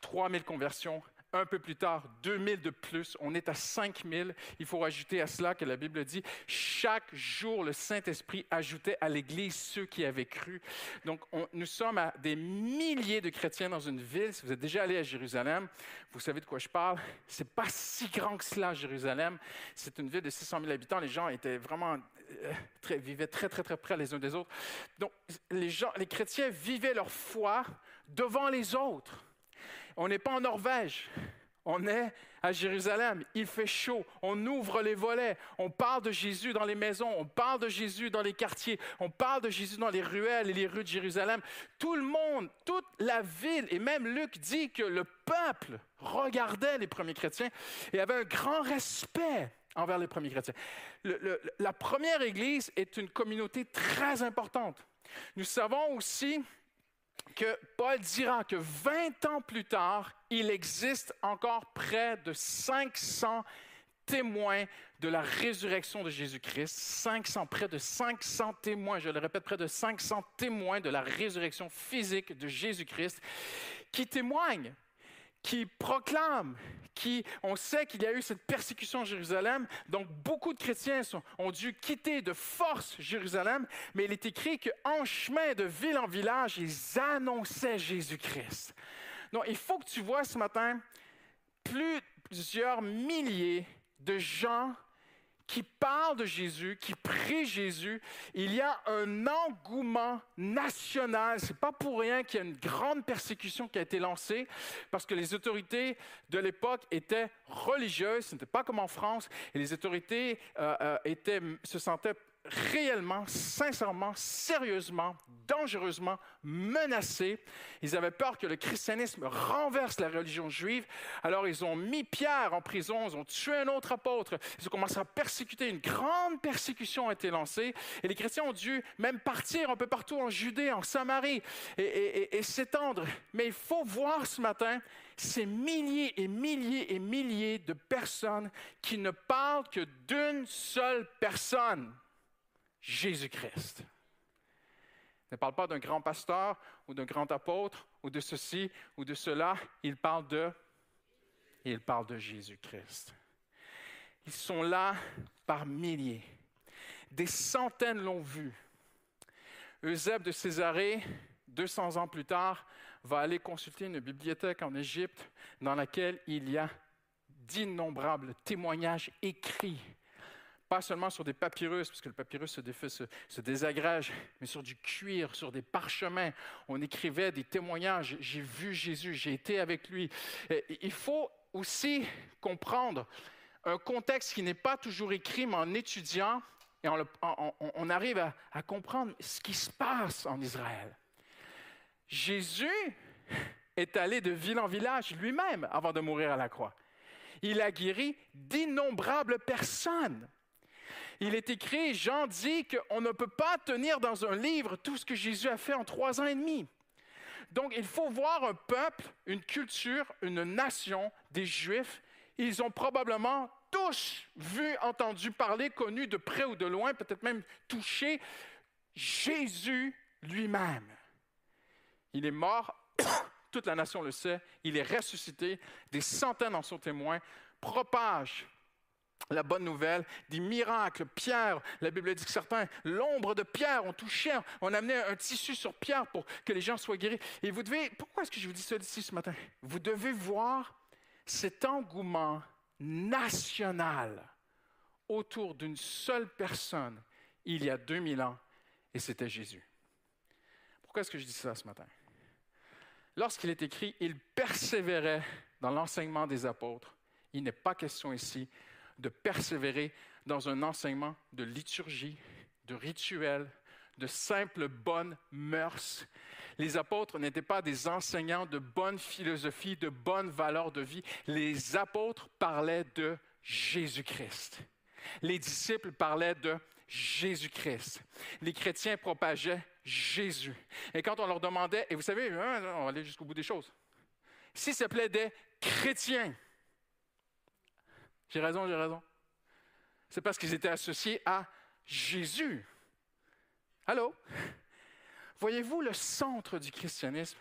3 000 conversions, un peu plus tard, 2000 de plus. On est à 5000. Il faut ajouter à cela que la Bible dit, chaque jour, le Saint-Esprit ajoutait à l'Église ceux qui avaient cru. Donc, nous sommes à des milliers de chrétiens dans une ville. Si vous êtes déjà allé à Jérusalem, vous savez de quoi je parle. C'est pas si grand que cela, Jérusalem. C'est une ville de 600 000 habitants. Les gens étaient vraiment euh, très, vivaient très, très, très près les uns des autres. Donc, les gens, les chrétiens vivaient leur foi devant les autres. On n'est pas en Norvège. On est à Jérusalem, il fait chaud, on ouvre les volets, on parle de Jésus dans les maisons, on parle de Jésus dans les quartiers, on parle de Jésus dans les ruelles et les rues de Jérusalem. Tout le monde, toute la ville, et même Luc dit que le peuple regardait les premiers chrétiens et avait un grand respect envers les premiers chrétiens. la première Église est une communauté très importante. Nous savons aussi que Paul dira que 20 ans plus tard, il existe encore près de 500 témoins de la résurrection de Jésus-Christ, 500, près de 500 témoins, je le répète, près de 500 témoins de la résurrection physique de Jésus-Christ qui témoignent qui proclame, qui, on sait qu'il y a eu cette persécution à Jérusalem, donc beaucoup de chrétiens ont dû quitter de force Jérusalem, mais il est écrit qu'en chemin de ville en village, ils annonçaient Jésus-Christ. Donc il faut que tu vois ce matin plusieurs milliers de gens qui parle de Jésus, qui prie Jésus, il y a un engouement national. C'est pas pour rien qu'il y a une grande persécution qui a été lancée, parce que les autorités de l'époque étaient religieuses, ce n'était pas comme en France, et les autorités euh, euh, étaient, se sentaient réellement, sincèrement, sérieusement, dangereusement menacés. Ils avaient peur que le christianisme renverse la religion juive. Alors ils ont mis Pierre en prison, ils ont tué un autre apôtre, ils ont commencé à persécuter. Une grande persécution a été lancée et les chrétiens ont dû même partir un peu partout en Judée, en Samarie et, et- s'étendre. Mais il faut voir ce matin ces milliers et milliers et milliers de personnes qui ne parlent que d'une seule personne. Jésus-Christ. Il ne parle pas d'un grand pasteur ou d'un grand apôtre ou de ceci ou de cela. Il parle de, il parle de Jésus-Christ. Ils sont là par milliers. Des centaines l'ont vu. Eusèbe de Césarée, 200 ans plus tard, va aller consulter une bibliothèque en Égypte dans laquelle il y a d'innombrables témoignages écrits pas seulement sur des papyrus, parce que le papyrus se, désagrège, mais sur du cuir, sur des parchemins. On écrivait des témoignages. J'ai vu Jésus, j'ai été avec lui. Il faut aussi comprendre un contexte qui n'est pas toujours écrit, mais en étudiant, et on arrive à, à comprendre ce qui se passe en Israël. Jésus est allé de ville en village lui-même avant de mourir à la croix. Il a guéri d'innombrables personnes. Il est écrit, Jean dit qu'on ne peut pas tenir dans un livre tout ce que Jésus a fait en trois ans et demi. Donc, il faut voir un peuple, une culture, une nation, des Juifs. Ils ont probablement tous vu, entendu parler, connu de près ou de loin, peut-être même touché Jésus lui-même. Il est mort, toute la nation le sait, il est ressuscité, des centaines en sont témoins, propage la bonne nouvelle, des miracles. Pierre, la Bible dit que certains, l'ombre de Pierre, ont touché, on amenait un tissu sur Pierre pour que les gens soient guéris. Et vous devez, pourquoi est-ce que je vous dis ça ici ce matin? Vous devez voir cet engouement national autour d'une seule personne il y a 2000 ans, et c'était Jésus. Pourquoi est-ce que je dis ça ce matin? Lorsqu'il est écrit, il persévérait dans l'enseignement des apôtres. Il n'est pas question ici de persévérer dans un enseignement de liturgie, de rituel, de simples bonnes mœurs. Les apôtres n'étaient pas des enseignants de bonne philosophie, de bonnes valeurs de vie. Les apôtres parlaient de Jésus-Christ. Les disciples parlaient de Jésus-Christ. Les chrétiens propageaient Jésus. Et quand on leur demandait, et vous savez, hein, on va aller jusqu'au bout des choses, s'ils s'appelaient des chrétiens, j'ai raison, j'ai raison. C'est parce qu'ils étaient associés à Jésus. Allô? Voyez-vous le centre du christianisme?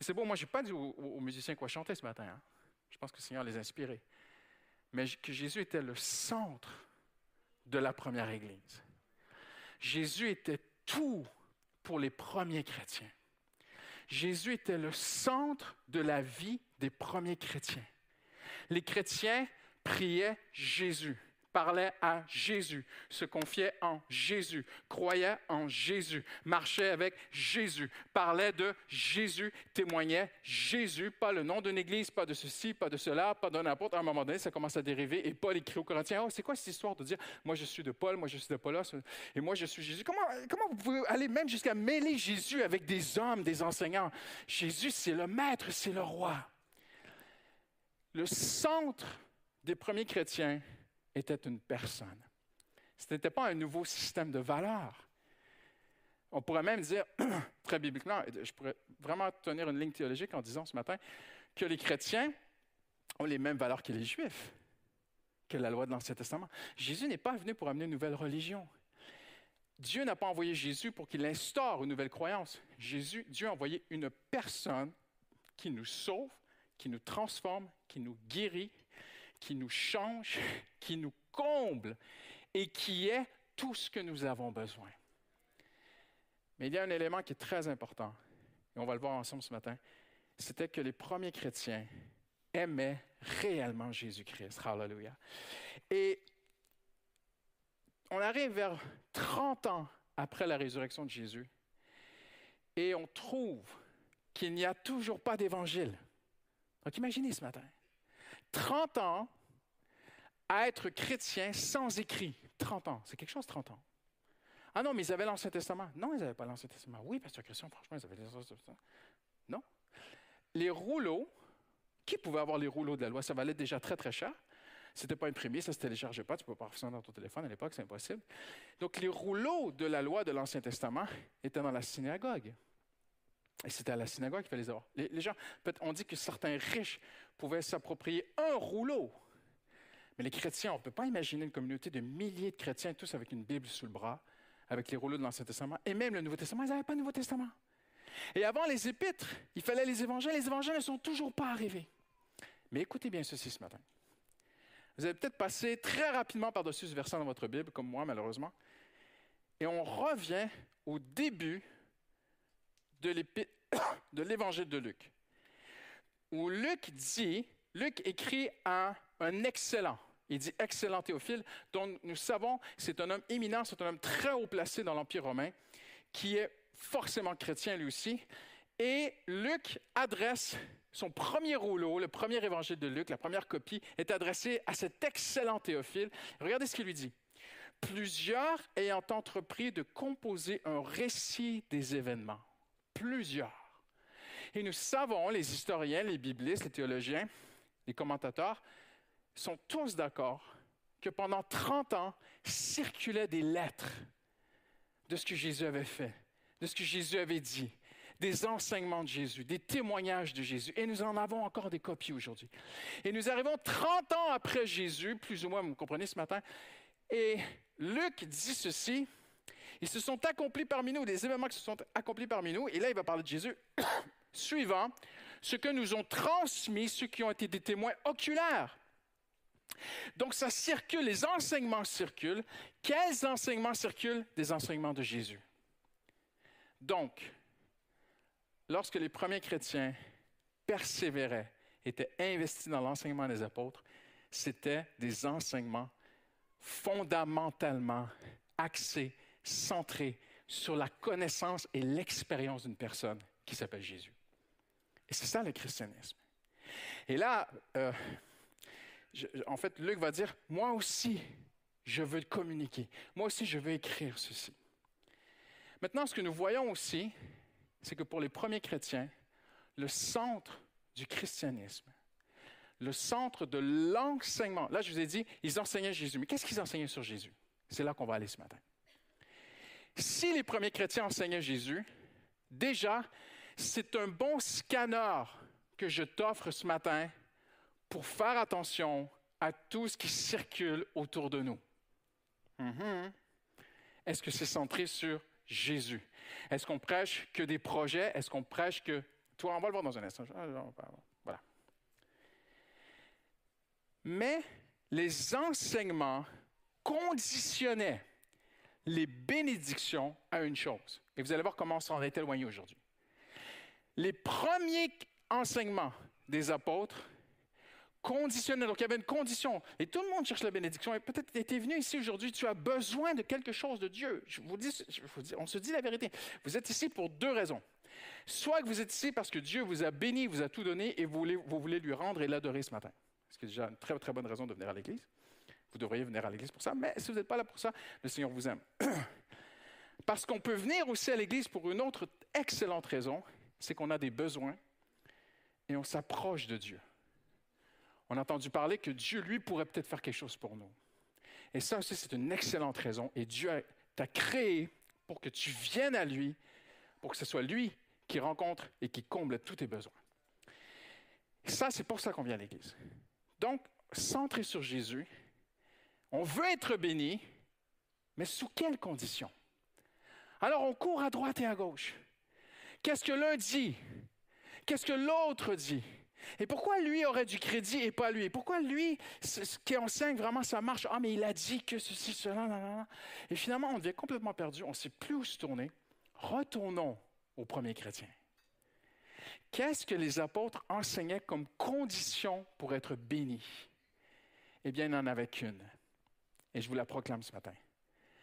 Et c'est beau, moi, je n'ai pas dit aux, musiciens quoi chanter ce matin. hein. Je pense que le Seigneur les a inspirés. Mais que Jésus était le centre de la première Église. Jésus était tout pour les premiers chrétiens. Jésus était le centre de la vie des premiers chrétiens. Les chrétiens priaient Jésus, parlaient à Jésus, se confiaient en Jésus, croyaient en Jésus, marchaient avec Jésus, parlaient de Jésus, témoignaient Jésus, pas le nom d'une église, pas de ceci, pas de cela, pas d'un apôtre. À un moment donné, ça commence à dériver et Paul écrit aux Corinthiens, oh, c'est quoi cette histoire de dire, moi je suis de Paul, moi je suis de Paulos, et moi je suis Jésus? Comment, comment vous pouvez aller même jusqu'à mêler Jésus avec des hommes, des enseignants? Jésus, c'est le maître, c'est le roi. Le centre des premiers chrétiens était une personne. Ce n'était pas un nouveau système de valeurs. On pourrait même dire, très bibliquement, je pourrais vraiment tenir une ligne théologique en disant ce matin que les chrétiens ont les mêmes valeurs que les juifs, que la loi de l'Ancien Testament. Jésus n'est pas venu pour amener une nouvelle religion. Dieu n'a pas envoyé Jésus pour qu'il instaure une nouvelle croyance. Jésus, Dieu a envoyé une personne qui nous sauve, qui nous transforme, qui nous guérit, qui nous change, qui nous comble et qui est tout ce que nous avons besoin. Mais il y a un élément qui est très important, et on va le voir ensemble ce matin, c'était que les premiers chrétiens aimaient réellement Jésus-Christ. Hallelujah. Et on arrive vers 30 ans après la résurrection de Jésus, et on trouve qu'il n'y a toujours pas d'évangile. Donc imaginez ce matin, 30 ans à être chrétien sans écrit. 30 ans, c'est quelque chose 30 ans. Ah non, mais ils avaient l'Ancien Testament. Non, ils n'avaient pas l'Ancien Testament. Oui, Pasteur Christian, franchement, ils avaient l'Ancien Testament. Non. Les rouleaux, qui pouvait avoir les rouleaux de la loi? Ça valait déjà très, très cher. C'était pas imprimé, ça ne se téléchargeait pas. Tu ne peux pas faire ça dans ton téléphone à l'époque, c'est impossible. Donc, les rouleaux de la loi de l'Ancien Testament étaient dans la synagogue. Et c'était à la synagogue qu'il fallait les avoir. Les, les gens, on dit que certains riches pouvaient s'approprier un rouleau. Mais les chrétiens, on ne peut pas imaginer une communauté de milliers de chrétiens, tous avec une Bible sous le bras, avec les rouleaux de l'Ancien Testament, et même le Nouveau Testament, ils n'avaient pas de Nouveau Testament. Et avant les épîtres, il fallait les évangiles. Les évangiles ne sont toujours pas arrivés. Mais écoutez bien ceci ce matin. Vous allez peut-être passer très rapidement par-dessus ce verset dans votre Bible, comme moi malheureusement. Et on revient au début de l'épi- de l'évangile de Luc, où Luc dit, Luc écrit à un excellent, il dit excellent Théophile, dont nous savons c'est un homme éminent, c'est un homme très haut placé dans l'Empire romain, qui est forcément chrétien lui aussi. Et Luc adresse son premier rouleau, le premier évangile de Luc, la première copie, est adressé à cet excellent Théophile. Regardez ce qu'il lui dit. Plusieurs ayant entrepris de composer un récit des événements. Plusieurs. Et nous savons, les historiens, les biblistes, les théologiens, les commentateurs, sont tous d'accord que pendant 30 ans circulaient des lettres de ce que Jésus avait fait, de ce que Jésus avait dit, des enseignements de Jésus, des témoignages de Jésus. Et nous en avons encore des copies aujourd'hui. Et nous arrivons 30 ans après Jésus, plus ou moins, vous comprenez ce matin. Et Luc dit ceci. Ils se sont accomplis parmi nous, des événements qui se sont accomplis parmi nous. Et là, il va parler de Jésus. Suivant ce que nous ont transmis ceux qui ont été des témoins oculaires. Donc, ça circule, les enseignements circulent. Quels enseignements circulent? Des enseignements de Jésus. Donc, lorsque les premiers chrétiens persévéraient, étaient investis dans l'enseignement des apôtres, c'était des enseignements fondamentalement axés, centrés sur la connaissance et l'expérience d'une personne qui s'appelle Jésus. Et c'est ça le christianisme. Et là, euh, en fait, Luc va dire, moi aussi, je veux communiquer. Moi aussi, je veux écrire ceci. Maintenant, ce que nous voyons aussi, c'est que pour les premiers chrétiens, le centre du christianisme, le centre de l'enseignement, là je vous ai dit, ils enseignaient Jésus. Mais qu'est-ce qu'ils enseignaient sur Jésus? C'est là qu'on va aller ce matin. Si les premiers chrétiens enseignaient Jésus, déjà, c'est un bon scanner que je t'offre ce matin pour faire attention à tout ce qui circule autour de nous. Mhm. Est-ce que c'est centré sur Jésus? Est-ce qu'on prêche que des projets? Est-ce qu'on prêche que... Toi, on va le voir dans un instant. Ah, Voilà. Mais les enseignements conditionnaient les bénédictions à une chose. Et vous allez voir comment on s'en est éloigné aujourd'hui. Les premiers enseignements des apôtres conditionnaient. Donc, il y avait une condition. Et tout le monde cherche la bénédiction. Et peut-être que tu es venu ici aujourd'hui, tu as besoin de quelque chose de Dieu. Je vous dis, on se dit la vérité. Vous êtes ici pour deux raisons. Soit que vous êtes ici parce que Dieu vous a béni, vous a tout donné et vous voulez, vous voulez lui rendre et l'adorer ce matin. Ce qui est déjà une très, très bonne raison de venir à l'Église. Vous devriez venir à l'Église pour ça. Mais si vous n'êtes pas là pour ça, le Seigneur vous aime. Parce qu'on peut venir aussi à l'Église pour une autre excellente raison, c'est qu'on a des besoins et on s'approche de Dieu. On a entendu parler que Dieu, lui, pourrait peut-être faire quelque chose pour nous. Et ça aussi, c'est une excellente raison. Et Dieu t'a créé pour que tu viennes à lui, pour que ce soit lui qui rencontre et qui comble tous tes besoins. Ça, c'est pour ça qu'on vient à l'Église. Donc, centré sur Jésus, on veut être béni, mais sous quelles conditions? Alors, on court à droite et à gauche. Qu'est-ce que l'un dit? Qu'est-ce que l'autre dit? Et pourquoi lui aurait du crédit et pas lui? Et pourquoi lui, ce qui enseigne vraiment, ça marche? Ah, mais il a dit que ceci, cela, nan, nan, nan. Et finalement, on devient complètement perdu. On ne sait plus où se tourner. Retournons aux premiers chrétiens. Qu'est-ce que les apôtres enseignaient comme condition pour être bénis? Eh bien, il n'en avait qu'une. Et je vous la proclame ce matin.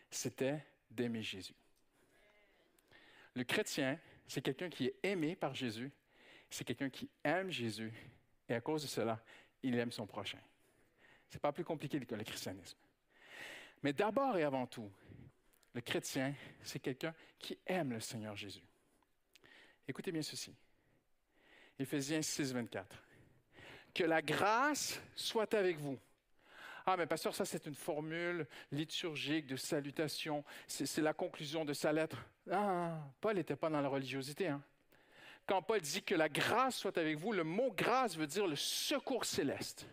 C'était d'aimer Jésus. Le chrétien, c'est quelqu'un qui est aimé par Jésus, c'est quelqu'un qui aime Jésus, et à cause de cela, il aime son prochain. Ce n'est pas plus compliqué que le christianisme. Mais d'abord et avant tout, le chrétien, c'est quelqu'un qui aime le Seigneur Jésus. Écoutez bien ceci. Éphésiens 6, 24. Que la grâce soit avec vous. Ah, mais pasteur, ça c'est une formule liturgique de salutation. C'est la conclusion de sa lettre. Ah, Paul n'était pas dans la religiosité. Hein. Quand Paul dit que la grâce soit avec vous, le mot grâce veut dire le secours céleste.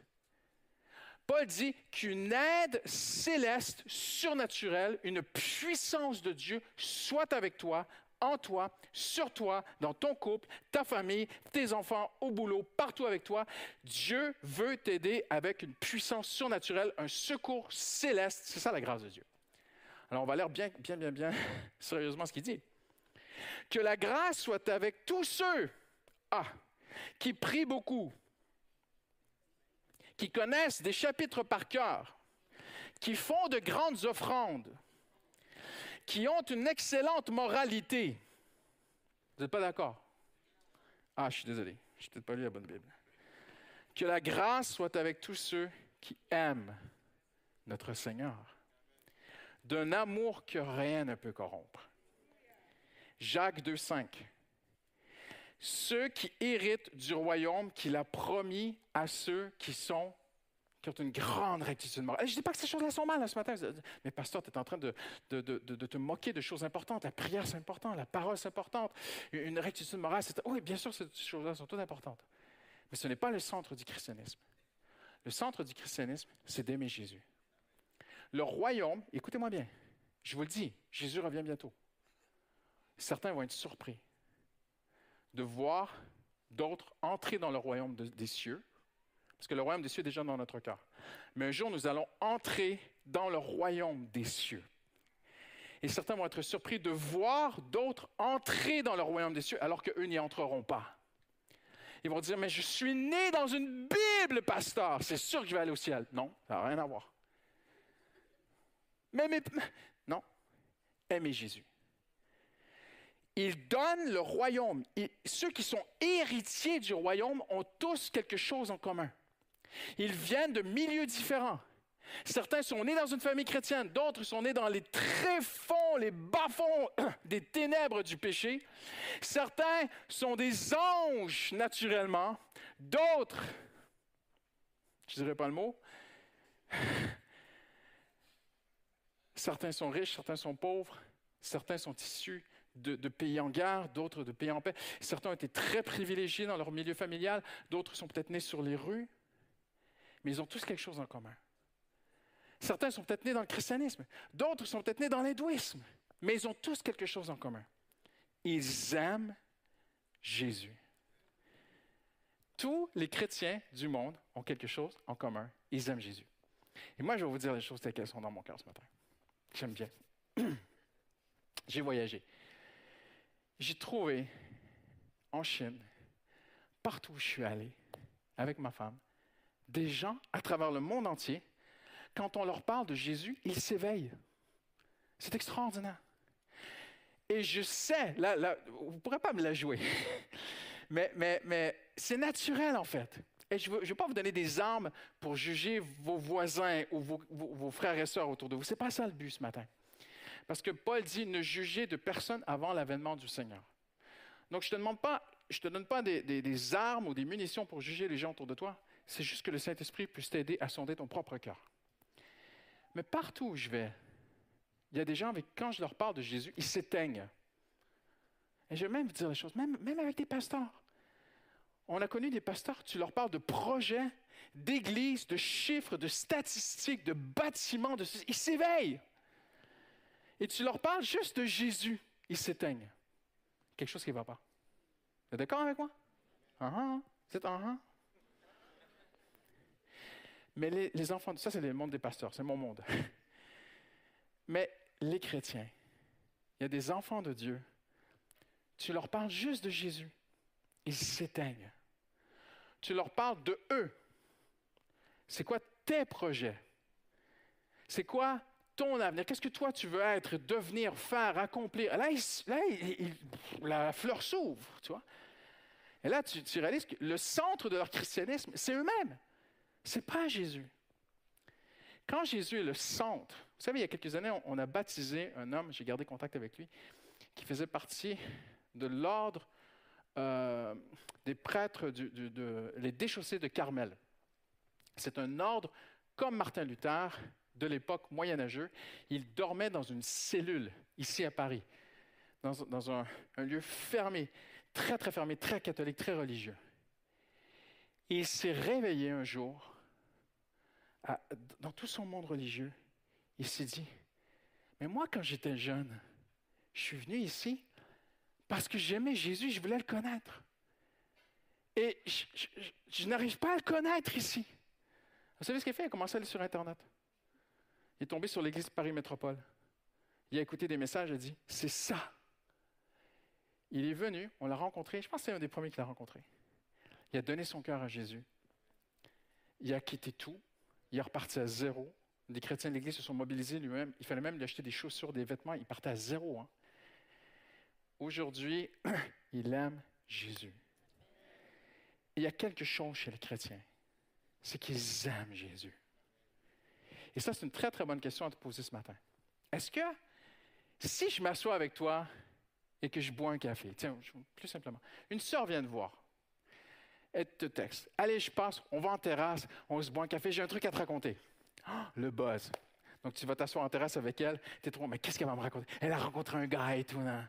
Paul dit qu'une aide céleste, surnaturelle, une puissance de Dieu soit avec toi, en toi, sur toi, dans ton couple, ta famille, tes enfants, au boulot, partout avec toi. Dieu veut t'aider avec une puissance surnaturelle, un secours céleste. C'est ça la grâce de Dieu. Alors on va lire bien, bien, bien, bien sérieusement ce qu'il dit. Que la grâce soit avec tous ceux ah, qui prient beaucoup, qui connaissent des chapitres par cœur, qui font de grandes offrandes, qui ont une excellente moralité. Vous n'êtes pas d'accord? Ah, je suis désolé, je n'ai peut-être pas lu la bonne Bible. Que la grâce soit avec tous ceux qui aiment notre Seigneur, d'un amour que rien ne peut corrompre. Jacques 2,5. Ceux qui héritent du royaume qu'il a promis à ceux qui sont qui une grande rectitude morale. Je ne dis pas que ces choses-là sont mal ce matin. Mais pasteur, tu es en train de, te moquer de choses importantes. La prière, c'est important. La parole, c'est important. Une rectitude morale, c'est... Oui, bien sûr, ces choses-là sont toutes importantes. Mais ce n'est pas le centre du christianisme. Le centre du christianisme, c'est d'aimer Jésus. Le royaume, écoutez-moi bien, je vous le dis, Jésus revient bientôt. Certains vont être surpris de voir d'autres entrer dans le royaume des cieux, parce que le royaume des cieux est déjà dans notre cœur. Mais un jour, nous allons entrer dans le royaume des cieux. Et certains vont être surpris de voir d'autres entrer dans le royaume des cieux alors qu'eux n'y entreront pas. Ils vont dire, mais je suis né dans une Bible, pasteur. C'est sûr que je vais aller au ciel. Non, ça n'a rien à voir. Mais, non, aimez Jésus il donne le royaume. Et ceux qui sont héritiers du royaume ont tous quelque chose en commun. Ils viennent de milieux différents. Certains sont nés dans une famille chrétienne, d'autres sont nés dans les tréfonds, les bas-fonds des ténèbres du péché. Certains sont des anges naturellement, d'autres, je ne dirais pas le mot, certains sont riches, certains sont pauvres, certains sont issus de, pays en guerre, d'autres de pays en paix. Certains ont été très privilégiés dans leur milieu familial, d'autres sont peut-être nés sur les rues, mais ils ont tous quelque chose en commun. Certains sont peut-être nés dans le christianisme, d'autres sont peut-être nés dans l'hindouisme, mais ils ont tous quelque chose en commun. Ils aiment Jésus. Tous les chrétiens du monde ont quelque chose en commun. Ils aiment Jésus. Et moi, je vais vous dire les choses telles qu'elles sont dans mon cœur ce matin. J'aime bien. J'ai voyagé. J'ai trouvé en Chine, partout où je suis allé, avec ma femme, des gens à travers le monde entier, quand on leur parle de Jésus, ils s'éveillent. C'est extraordinaire. Et je sais, là, vous ne pourrez pas me la jouer, mais, mais, mais c'est naturel en fait. Et je ne veux, pas vous donner des armes pour juger vos voisins ou vos, frères et sœurs autour de vous. Ce n'est pas ça le but ce matin. Parce que Paul dit ne juger de personne avant l'avènement du Seigneur. Donc je ne te demande pas, je te donne pas des, armes ou des munitions pour juger les gens autour de toi. C'est juste que le Saint-Esprit puisse t'aider à sonder ton propre cœur. Mais partout où je vais, il y a des gens avec quand je leur parle de Jésus, ils s'éteignent. Et je vais même vous dire les choses, même, avec des pasteurs. On a connu des pasteurs, tu leur parles de projets, d'églises, de chiffres, de statistiques, de bâtiments, de... ils s'éveillent et tu leur parles juste de Jésus, ils s'éteignent. Quelque chose qui ne va pas. Vous êtes d'accord avec moi? C'est un ah. Mais les, enfants, ça c'est le monde des pasteurs, c'est mon monde. Mais les chrétiens, il y a des enfants de Dieu, tu leur parles juste de Jésus, ils s'éteignent. Tu leur parles de eux. C'est quoi tes projets? C'est quoi ton avenir, qu'est-ce que toi tu veux être, devenir, faire, accomplir? Là, la fleur s'ouvre, tu vois. Et là, tu, réalises que le centre de leur christianisme, c'est eux-mêmes. C'est pas Jésus. Quand Jésus est le centre Vous savez, il y a quelques années, on, a baptisé un homme, j'ai gardé contact avec lui, qui faisait partie de l'ordre euh, des prêtres, de, les déchaussés de Carmel. C'est un ordre comme Martin Luther de l'époque moyenâgeuse. Il dormait dans une cellule ici à Paris, dans, un, lieu fermé, très très fermé, très catholique, très religieux. Il s'est réveillé un jour, dans tout son monde religieux, il s'est dit, mais moi quand j'étais jeune, je suis venu ici parce que j'aimais Jésus, je voulais le connaître. Et je, n'arrive pas à le connaître ici. Vous savez ce qu'il a fait? Il a commencé à aller sur Internet. Il est tombé sur l'Église Paris Métropole. Il a écouté des messages, il a dit, c'est ça. Il est venu, on l'a rencontré, je pense que c'est un des premiers qu'il a rencontré. Il a donné son cœur à Jésus. Il a quitté tout. Il est reparti à zéro. Les chrétiens de l'Église se sont mobilisés lui-même. Il fallait même lui acheter des chaussures, des vêtements. Il partait à zéro. hein. Aujourd'hui, il aime Jésus. Il y a quelque chose chez les chrétiens, c'est qu'ils aiment Jésus. Et ça, c'est une très, très bonne question à te poser ce matin. Est-ce que si je m'assois avec toi et que je bois un café, tiens, plus simplement, une sœur vient te voir, elle te texte, allez, je passe, on va en terrasse, on se boit un café, j'ai un truc à te raconter. Ah, le buzz. Donc, tu vas t'asseoir en terrasse avec elle, tu es trop, mais qu'est-ce qu'elle va me raconter? Elle a rencontré un gars et tout, non?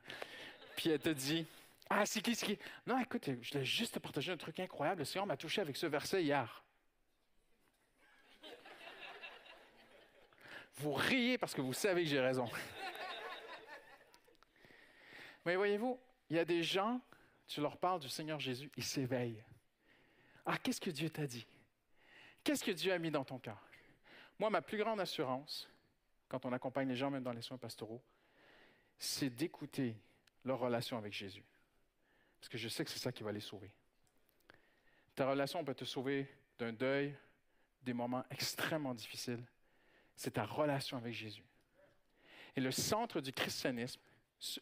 Puis elle te dit, ah, c'est qui, c'est qui? Non, écoute, je voulais juste te partager un truc incroyable. Le Seigneur m'a touché avec ce verset hier. Vous riez parce que vous savez que j'ai raison. Mais voyez-vous, il y a des gens, tu leur parles du Seigneur Jésus, ils s'éveillent. Ah, qu'est-ce que Dieu t'a dit? Qu'est-ce que Dieu a mis dans ton cœur? Moi, ma plus grande assurance, quand on accompagne les gens, même dans les soins pastoraux, c'est d'écouter leur relation avec Jésus. Parce que je sais que c'est ça qui va les sauver. Ta relation peut te sauver d'un deuil, des moments extrêmement difficiles. C'est ta relation avec Jésus. Et le centre du christianisme,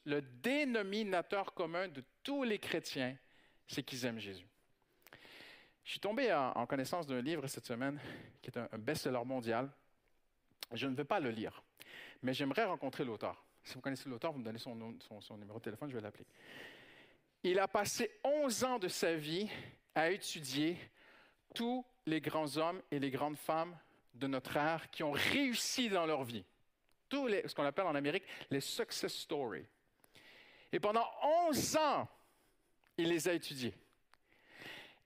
le dénominateur commun de tous les chrétiens, c'est qu'ils aiment Jésus. Je suis tombé en, connaissance d'un livre cette semaine qui est un, best-seller mondial. Je ne vais pas le lire, mais j'aimerais rencontrer l'auteur. Si vous connaissez l'auteur, vous me donnez son, numéro de téléphone, je vais l'appeler. Il a passé 11 ans de sa vie à étudier tous les grands hommes et les grandes femmes de notre ère qui ont réussi dans leur vie. Tous ce qu'on appelle en Amérique les success stories. Et pendant 11 ans, il les a étudiés.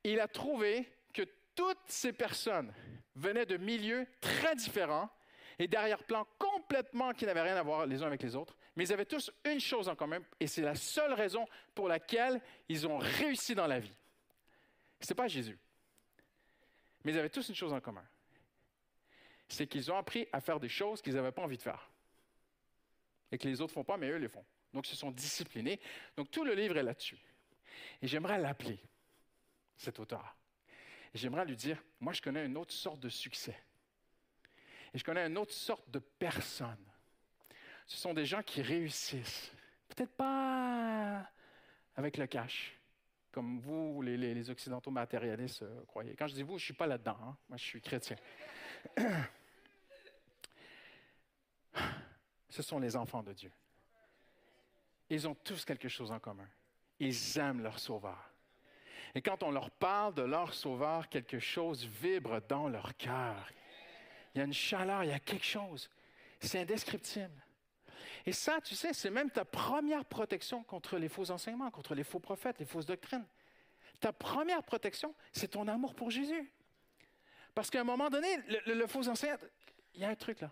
Il a trouvé que toutes ces personnes venaient de milieux très différents et d'arrière-plans complètement qui n'avaient rien à voir les uns avec les autres, mais ils avaient tous une chose en commun, et c'est la seule raison pour laquelle ils ont réussi dans la vie. Ce n'est pas Jésus. Mais ils avaient tous une chose en commun. C'est qu'ils ont appris à faire des choses qu'ils n'avaient pas envie de faire. Et que les autres ne font pas, mais eux les font. Donc, ils se sont disciplinés. Donc, tout le livre est là-dessus. Et j'aimerais l'appeler, cet auteur. J'aimerais lui dire, moi, je connais une autre sorte de succès. Et je connais une autre sorte de personne. Ce sont des gens qui réussissent. Peut-être pas avec le cash, comme vous, les Occidentaux matérialistes, euh, croyez. Quand je dis vous, je ne suis pas là-dedans. hein. Moi, je suis chrétien. Ce sont les enfants de Dieu. Ils ont tous quelque chose en commun. Ils aiment leur sauveur. Et quand on leur parle de leur sauveur, quelque chose vibre dans leur cœur. Il y a une chaleur, il y a quelque chose. C'est indescriptible. Et ça, tu sais, c'est même ta première protection contre les faux enseignements, contre les faux prophètes, les fausses doctrines. Ta première protection, c'est ton amour pour Jésus. Parce qu'à un moment donné, le, faux enseignant, il y a un truc là.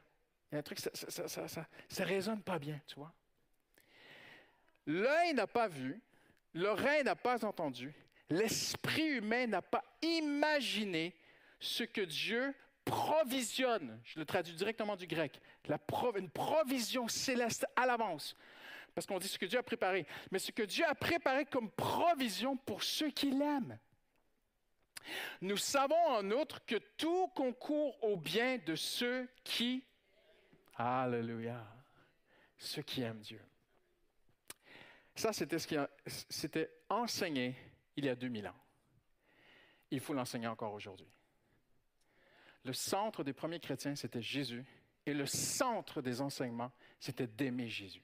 Il y a un truc, ça, ça, ça, ça, ça résonne pas bien, tu vois. L'œil n'a pas vu, l'oreille n'a pas entendu, l'esprit humain n'a pas imaginé ce que Dieu provisionne. Je le traduis directement du grec. La une provision céleste à l'avance. Parce qu'on dit ce que Dieu a préparé. Mais ce que Dieu a préparé comme provision pour ceux qui l'aiment. Nous savons en outre que tout concourt au bien de ceux qui... Alléluia. Ceux qui aiment Dieu. Ça, c'était ce qui c'était enseigné il y a 2000 ans. Il faut l'enseigner encore aujourd'hui. Le centre des premiers chrétiens, c'était Jésus Et le centre des enseignements, c'était d'aimer Jésus.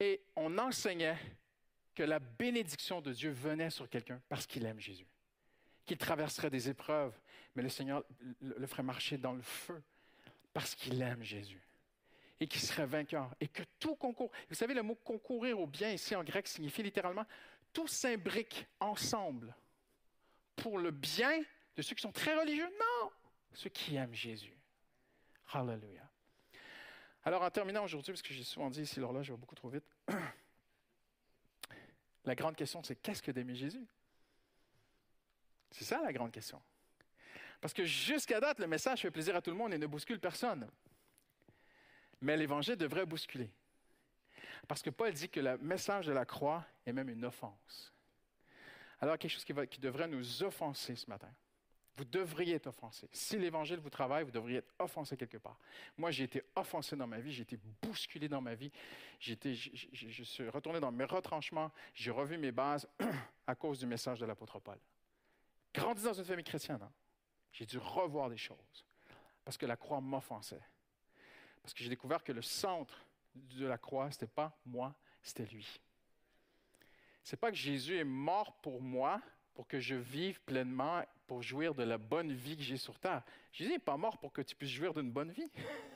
Et on enseignait que la bénédiction de Dieu venait sur quelqu'un parce qu'il aime Jésus. Qu'il traverserait des épreuves, mais le Seigneur le ferait marcher dans le feu parce qu'il aime Jésus. Et qu'il serait vainqueur. Et que tout concourt. Vous savez, le mot concourir au bien ici en grec signifie littéralement tout s'imbrique ensemble pour le bien de ceux qui sont très religieux. Non, ceux qui aiment Jésus. Hallelujah. Alors, en terminant aujourd'hui, parce que j'ai souvent dit ici l'horloge va beaucoup trop vite, la grande question, c'est qu'est-ce que d'aimer Jésus? C'est ça la grande question. Parce que jusqu'à date, le message fait plaisir à tout le monde et ne bouscule personne. Mais l'Évangile devrait bousculer. Parce que Paul dit que le message de la croix est même une offense. Alors, quelque chose qui, devrait nous offenser ce matin. Vous devriez être offensé. Si l'Évangile vous travaille, vous devriez être offensé quelque part. Moi, j'ai été offensé dans ma vie, j'ai été bousculé dans ma vie. Je suis retourné dans mes retranchements, j'ai revu mes bases à cause du message de l'apôtre Paul. Grandi dans une famille chrétienne, hein? j'ai dû revoir des choses parce que la croix m'offensait. Parce que j'ai découvert que le centre de la croix, ce n'était pas moi, c'était lui. Ce n'est pas que Jésus est mort pour moi, pour que je vive pleinement, pour jouir de la bonne vie que j'ai sur terre. Jésus n'est pas mort pour que tu puisses jouir d'une bonne vie.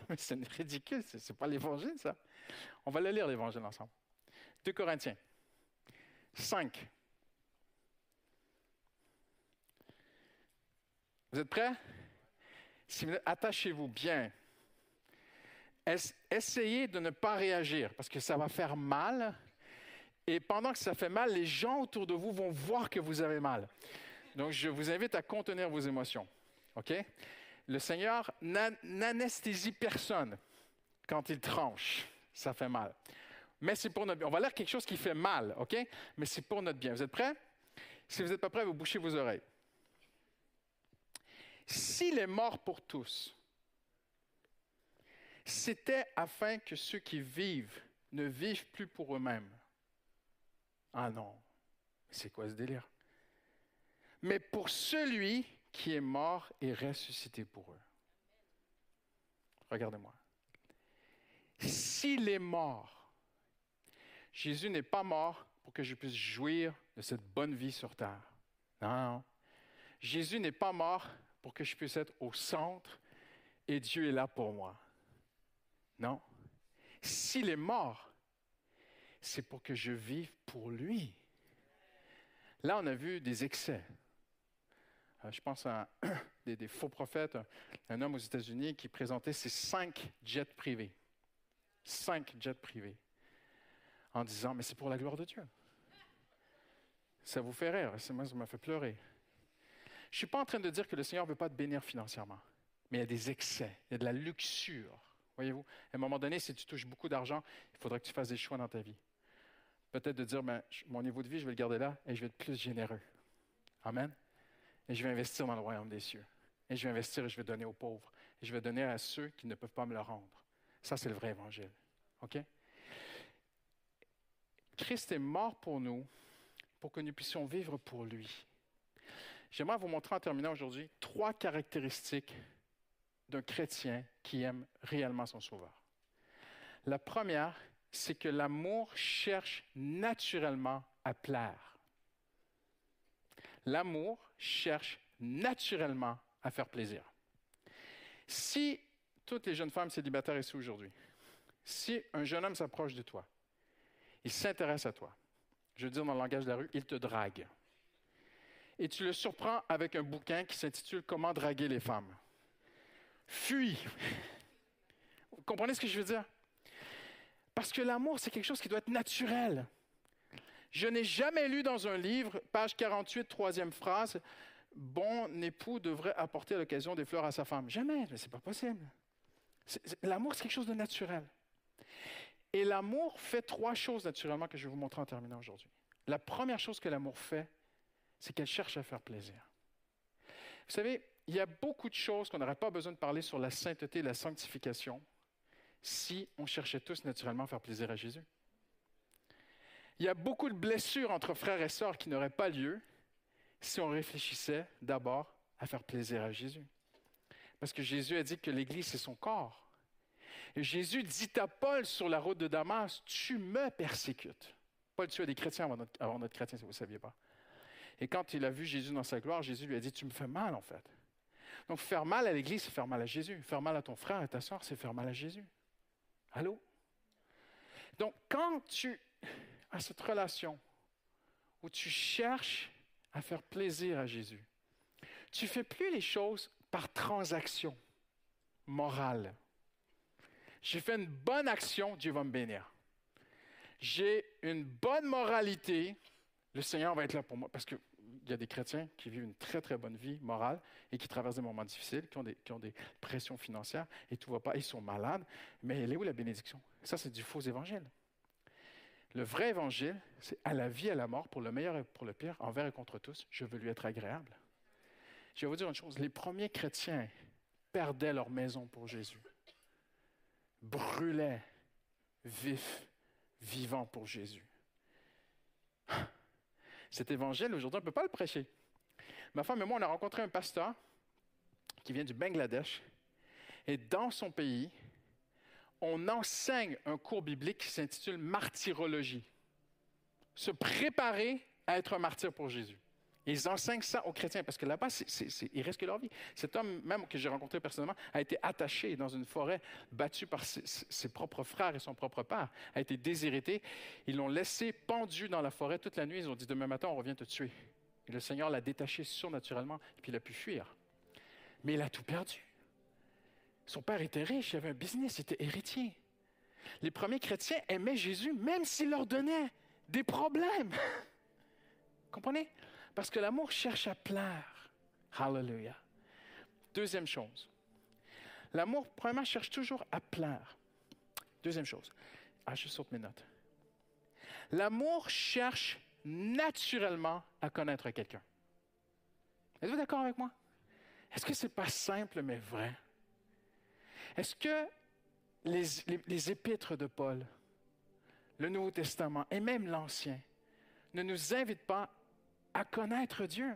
C'est ridicule, ce n'est pas l'évangile, ça. On va le lire, l'évangile, ensemble. 2 Corinthiens 5. Vous êtes prêts? Attachez-vous bien. Essayez de ne pas réagir parce que ça va faire mal et pendant que ça fait mal, les gens autour de vous vont voir que vous avez mal. Donc, je vous invite à contenir vos émotions. OK? Le Seigneur n'anesthésie personne quand il tranche. Ça fait mal. Mais c'est pour notre bien. On va lire quelque chose qui fait mal, OK? Mais c'est pour notre bien. Vous êtes prêts? Si vous n'êtes pas prêts, vous bouchez vos oreilles. S'il est mort pour tous, c'était afin que ceux qui vivent ne vivent plus pour eux-mêmes, ah non, c'est quoi ce délire? Mais pour celui qui est mort et ressuscité pour eux. Regardez-moi. S'il est mort, Jésus n'est pas mort pour que je puisse jouir de cette bonne vie sur terre. Non. Jésus n'est pas mort pour que je puisse être au centre et Dieu est là pour moi. Non. S'il est mort, c'est pour que je vive pour lui. Là, on a vu des excès. Euh, je pense à des, faux prophètes, un homme aux États-Unis qui présentait ses cinq jets privés. Cinq jets privés. En disant, mais c'est pour la gloire de Dieu. Ça vous fait rire, moi, ça m'a fait pleurer. Je ne suis pas en train de dire que le Seigneur ne veut pas te bénir financièrement, mais il y a des excès, il y a de la luxure. Voyez-vous, à un moment donné, si tu touches beaucoup d'argent, il faudra que tu fasses des choix dans ta vie. Peut-être de dire, ben, mon niveau de vie, je vais le garder là et je vais être plus généreux. Amen. Et je vais investir dans le royaume des cieux. Et je vais investir et je vais donner aux pauvres. Et je vais donner à ceux qui ne peuvent pas me le rendre. Ça, c'est le vrai évangile. OK? Christ est mort pour nous pour que nous puissions vivre pour lui. J'aimerais vous montrer en terminant aujourd'hui trois caractéristiques d'un chrétien qui aime réellement son Sauveur. La première, c'est que l'amour cherche naturellement à plaire. L'amour cherche naturellement à faire plaisir. Si toutes les jeunes femmes célibataires ici aujourd'hui, si un jeune homme s'approche de toi, il s'intéresse à toi, je veux dire dans le langage de la rue, il te drague. Et tu le surprends avec un bouquin qui s'intitule Comment draguer les femmes. Fuis. Vous comprenez ce que je veux dire? Parce que l'amour, c'est quelque chose qui doit être naturel. Je n'ai jamais lu dans un livre, page 48, troisième phrase, Bon époux devrait apporter à l'occasion des fleurs à sa femme. Jamais, mais ce n'est pas possible. L'amour, c'est quelque chose de naturel. Et l'amour fait trois choses naturellement que je vais vous montrer en terminant aujourd'hui. La première chose que l'amour fait, c'est qu'elle cherche à faire plaisir. Vous savez, il y a beaucoup de choses qu'on n'aurait pas besoin de parler sur la sainteté et la sanctification si on cherchait tous naturellement à faire plaisir à Jésus. Il y a beaucoup de blessures entre frères et sœurs qui n'auraient pas lieu si on réfléchissait d'abord à faire plaisir à Jésus. Parce que Jésus a dit que l'Église, c'est son corps. Et Jésus dit à Paul sur la route de Damas, tu me persécutes. Paul tuait des chrétiens avant notre, chrétien, si vous ne saviez pas. Et quand il a vu Jésus dans sa gloire, Jésus lui a dit, tu me fais mal en fait. Donc faire mal à l'Église, c'est faire mal à Jésus. Faire mal à ton frère et ta soeur, c'est faire mal à Jésus. Allô? Donc quand tu as cette relation où tu cherches à faire plaisir à Jésus, tu ne fais plus les choses par transaction morale. J'ai fait une bonne action, Dieu va me bénir. J'ai une bonne moralité, le Seigneur va être là pour moi. Parce qu'il y a des chrétiens qui vivent une très, très bonne vie morale et qui traversent des moments difficiles, qui ont des, qui ont des pressions financières et tout va pas. Ils sont malades. Mais elle est où la bénédiction? Ça, c'est du faux évangile. Le vrai évangile, c'est à la vie, à la mort, pour le meilleur et pour le pire, envers et contre tous, je veux lui être agréable. Je vais vous dire une chose, les premiers chrétiens perdaient leur maison pour Jésus, brûlaient vifs, vivants pour Jésus. Cet évangile, aujourd'hui, on ne peut pas le prêcher. Ma femme et moi, on a rencontré un pasteur qui vient du Bangladesh. Et dans son pays, on enseigne un cours biblique qui s'intitule Martyrologie. Se préparer à être un martyr pour Jésus. Ils enseignent ça aux chrétiens parce que là-bas, ils risquent leur vie. Cet homme, même que j'ai rencontré personnellement, a été attaché dans une forêt, battu par ses, propres frères et son propre père, a été déshérité. Ils l'ont laissé pendu dans la forêt toute la nuit. Ils ont dit Demain matin, on revient te tuer. Et le Seigneur l'a détaché surnaturellement, et puis il a pu fuir. Mais il a tout perdu. Son père était riche, il avait un business, il était héritier. Les premiers chrétiens aimaient Jésus, même s'il leur donnait des problèmes. Comprenez? Parce que l'amour cherche à plaire. Hallelujah. Deuxième chose. L'amour, premièrement, cherche toujours à plaire. Deuxième chose. Ah, je saute mes notes. L'amour cherche naturellement à connaître quelqu'un. Êtes-vous d'accord avec moi? Est-ce que ce n'est pas simple mais vrai? Est-ce que les, les, les, épîtres de Paul, le Nouveau Testament et même l'Ancien ne nous invitent pas à connaître Dieu?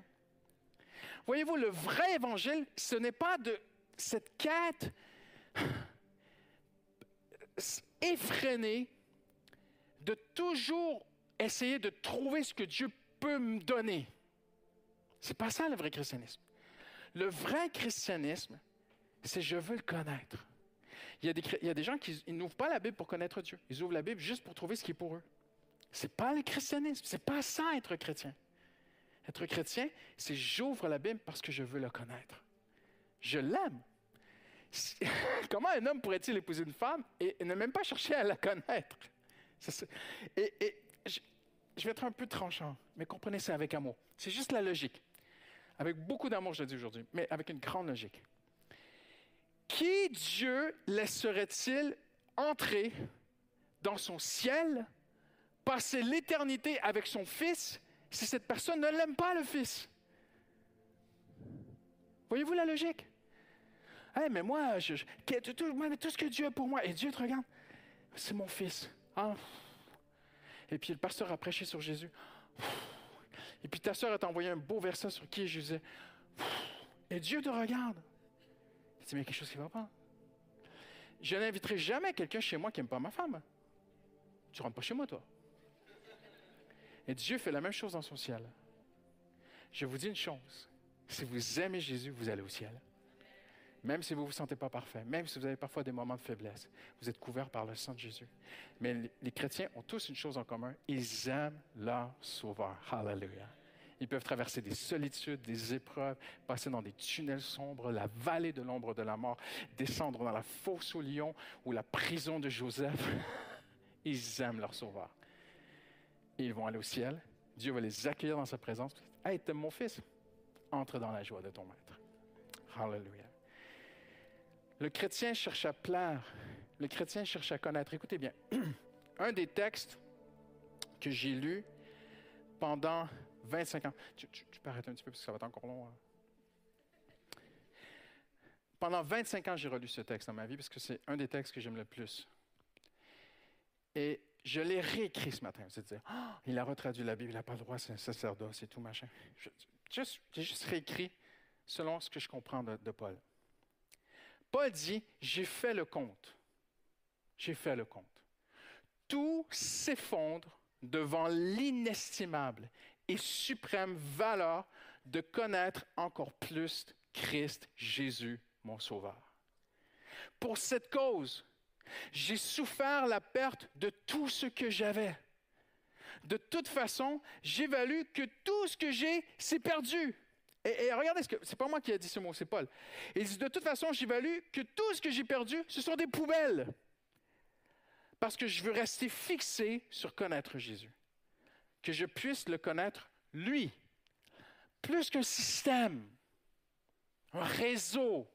Voyez-vous, le vrai évangile, ce n'est pas de cette quête effrénée de toujours essayer de trouver ce que Dieu peut me donner. C'est pas ça le vrai christianisme. Le vrai christianisme, c'est je veux le connaître. Il y a des, gens qui n'ouvrent pas la Bible pour connaître Dieu. Ils ouvrent la Bible juste pour trouver ce qui est pour eux. C'est pas le christianisme. C'est pas ça être chrétien. Être chrétien, c'est j'ouvre la Bible parce que je veux le connaître. Je l'aime. Comment un homme pourrait-il épouser une femme et ne même pas chercher à la connaître? Et, et je, je, vais être un peu tranchant, mais comprenez ça avec amour. C'est juste la logique. Avec beaucoup d'amour, je le dis aujourd'hui, mais avec une grande logique. Qui Dieu laisserait-il entrer dans son ciel, passer l'éternité avec son Fils, si cette personne ne l'aime pas, le Fils? Voyez-vous la logique? Hey, mais moi, je, je, tout, ce que Dieu a pour moi, et Dieu te regarde, c'est mon Fils. Ah. Et puis le pasteur a prêché sur Jésus. Et puis ta soeur a envoyé un beau verset sur qui est Jésus. Et Dieu te regarde. Y a quelque chose qui ne va pas. Je n'inviterai jamais quelqu'un chez moi qui n'aime pas ma femme. Tu rentres pas chez moi, toi. Et Dieu fait la même chose dans son ciel. Je vous dis une chose. Si vous aimez Jésus, vous allez au ciel. Même si vous ne vous sentez pas parfait, même si vous avez parfois des moments de faiblesse, vous êtes couvert par le sang de Jésus. Mais les chrétiens ont tous une chose en commun, ils aiment leur sauveur. Hallelujah. Ils peuvent traverser des solitudes, des épreuves, passer dans des tunnels sombres, la vallée de l'ombre de la mort, descendre dans la fosse au lion ou la prison de Joseph. Ils aiment leur sauveur. Ils vont aller au ciel. Dieu va les accueillir dans sa présence. Hey, t'aimes mon fils? Entre dans la joie de ton maître. Hallelujah. Le chrétien cherche à plaire. Le chrétien cherche à connaître. Écoutez bien, un des textes que j'ai lu pendant 25 ans. Tu, tu, tu, peux arrêter un petit peu parce que ça va être encore long. Hein? Pendant 25 ans, j'ai relu ce texte dans ma vie parce que c'est un des textes que j'aime le plus. Et je l'ai réécrit ce matin. Vous dire, oh, il a retraduit la Bible, il n'a pas le droit, c'est un sacerdoce et tout, machin. J'ai juste, juste réécrit selon ce que je comprends de, de Paul. Paul dit, j'ai fait le compte. J'ai fait le compte. Tout s'effondre devant l'inestimable et suprême valeur de connaître encore plus Christ Jésus, mon Sauveur. Pour cette cause, j'ai souffert la perte de tout ce que j'avais. De toute façon, j'évalue que tout ce que j'ai, c'est perdu. Et, regardez, ce que c'est pas moi qui ai dit ce mot, c'est Paul. Il dit de toute façon, j'évalue que tout ce que j'ai perdu, ce sont des poubelles. Parce que je veux rester fixé sur connaître Jésus. Que je puisse le connaître, lui. Plus qu'un système, un réseau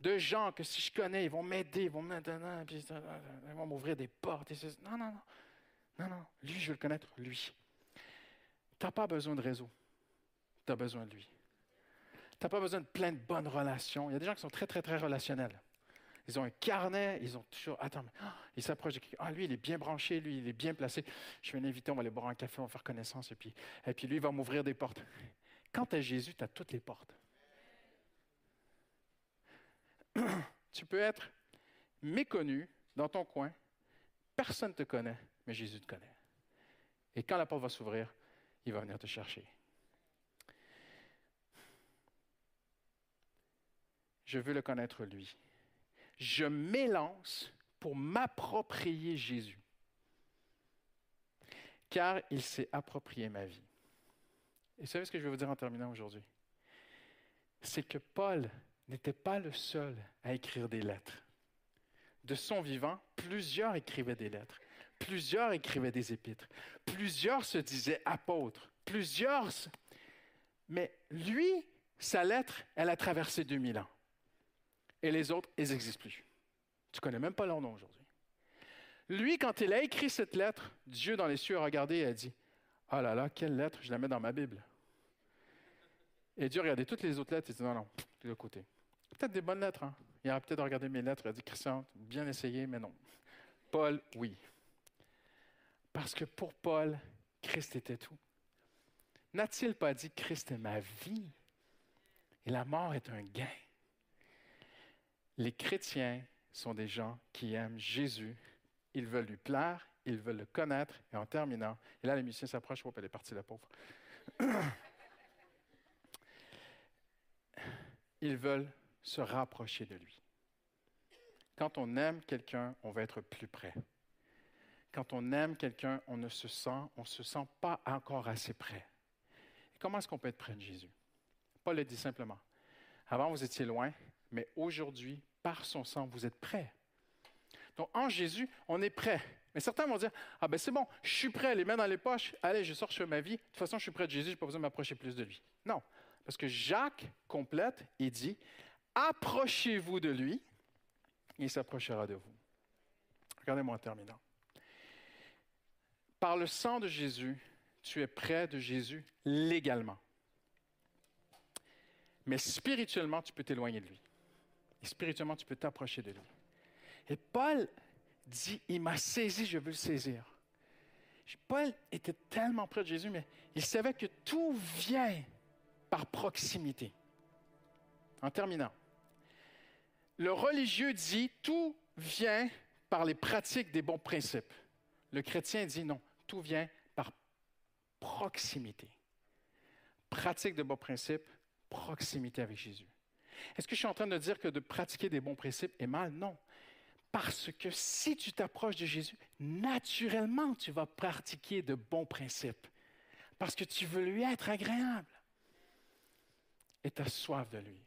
de gens que si je connais, ils vont m'aider, ils vont m'ouvrir des portes. Non, non, non. Non, non. Lui, je veux le connaître, lui. Tu n'as pas besoin de réseau. Tu as besoin de lui. Tu n'as pas besoin de plein de bonnes relations. Il y a des gens qui sont très, très, très relationnels. Ils ont un carnet, ils ont toujours. Attends, mais, ah, ils s'approchent de. Ah, lui, il est bien branché, lui, il est bien placé. Je vais l'inviter, on va aller boire un café, on va faire connaissance, et puis, et puis lui, il va m'ouvrir des portes. Quand tu Jésus, tu as toutes les portes. tu peux être méconnu dans ton coin, personne ne te connaît, mais Jésus te connaît. Et quand la porte va s'ouvrir, il va venir te chercher. Je veux le connaître lui. Je m'élance pour m'approprier Jésus, car il s'est approprié ma vie. Et vous savez ce que je vais vous dire en terminant aujourd'hui? C'est que Paul n'était pas le seul à écrire des lettres. De son vivant, plusieurs écrivaient des lettres, plusieurs écrivaient des épîtres, plusieurs se disaient apôtres, plusieurs... Mais lui, sa lettre, elle a traversé 2000 ans. Et les autres, ils n'existent plus. Tu connais même pas leur nom aujourd'hui. Lui, quand il a écrit cette lettre, Dieu dans les cieux a regardé et a dit, ah là là, quelle lettre, je la mets dans ma Bible. Et Dieu a regardé toutes les autres lettres et dit, non, non, de l'autre côté. Peut-être des bonnes lettres. Hein? Il aurait peut-être regardé mes lettres et a dit Christian, bien essayé, mais non. Paul, oui. Parce que pour Paul, Christ était tout. N'a-t-il pas dit Christ est ma vie et la mort est un gain? Les chrétiens sont des gens qui aiment Jésus. Ils veulent lui plaire, ils veulent le connaître. Et en terminant, et là, les musiciens s'approchent, oh, elle est partie, la pauvre. Ils veulent se rapprocher de lui. Quand on aime quelqu'un, on va être plus près. Quand on aime quelqu'un, on ne se sent, on se sent pas encore assez près. Et comment est-ce qu'on peut être près de Jésus? Paul le dit simplement. Avant, vous étiez loin, mais aujourd'hui, par son sang, vous êtes prêts. Donc, en Jésus, on est prêt. Mais certains vont dire Ah, ben c'est bon, je suis prêt, les mains dans les poches, allez, je sors sur ma vie. De toute façon, je suis près de Jésus, je n'ai pas besoin de m'approcher plus de lui. Non, parce que Jacques complète et dit Approchez-vous de lui, il s'approchera de vous. Regardez-moi en terminant. Par le sang de Jésus, tu es près de Jésus légalement. Mais spirituellement, tu peux t'éloigner de lui. Et spirituellement, tu peux t'approcher de lui. Et Paul dit, il m'a saisi, je veux le saisir. Paul était tellement près de Jésus, mais il savait que tout vient par proximité. En terminant, le religieux dit, tout vient par les pratiques des bons principes. Le chrétien dit, non, tout vient par proximité. Pratique de bons principes, proximité avec Jésus. Est-ce que je suis en train de dire que de pratiquer des bons principes est mal? Non. Parce que si tu t'approches de Jésus, naturellement, tu vas pratiquer de bons principes. Parce que tu veux lui être agréable. Et tu as soif de lui.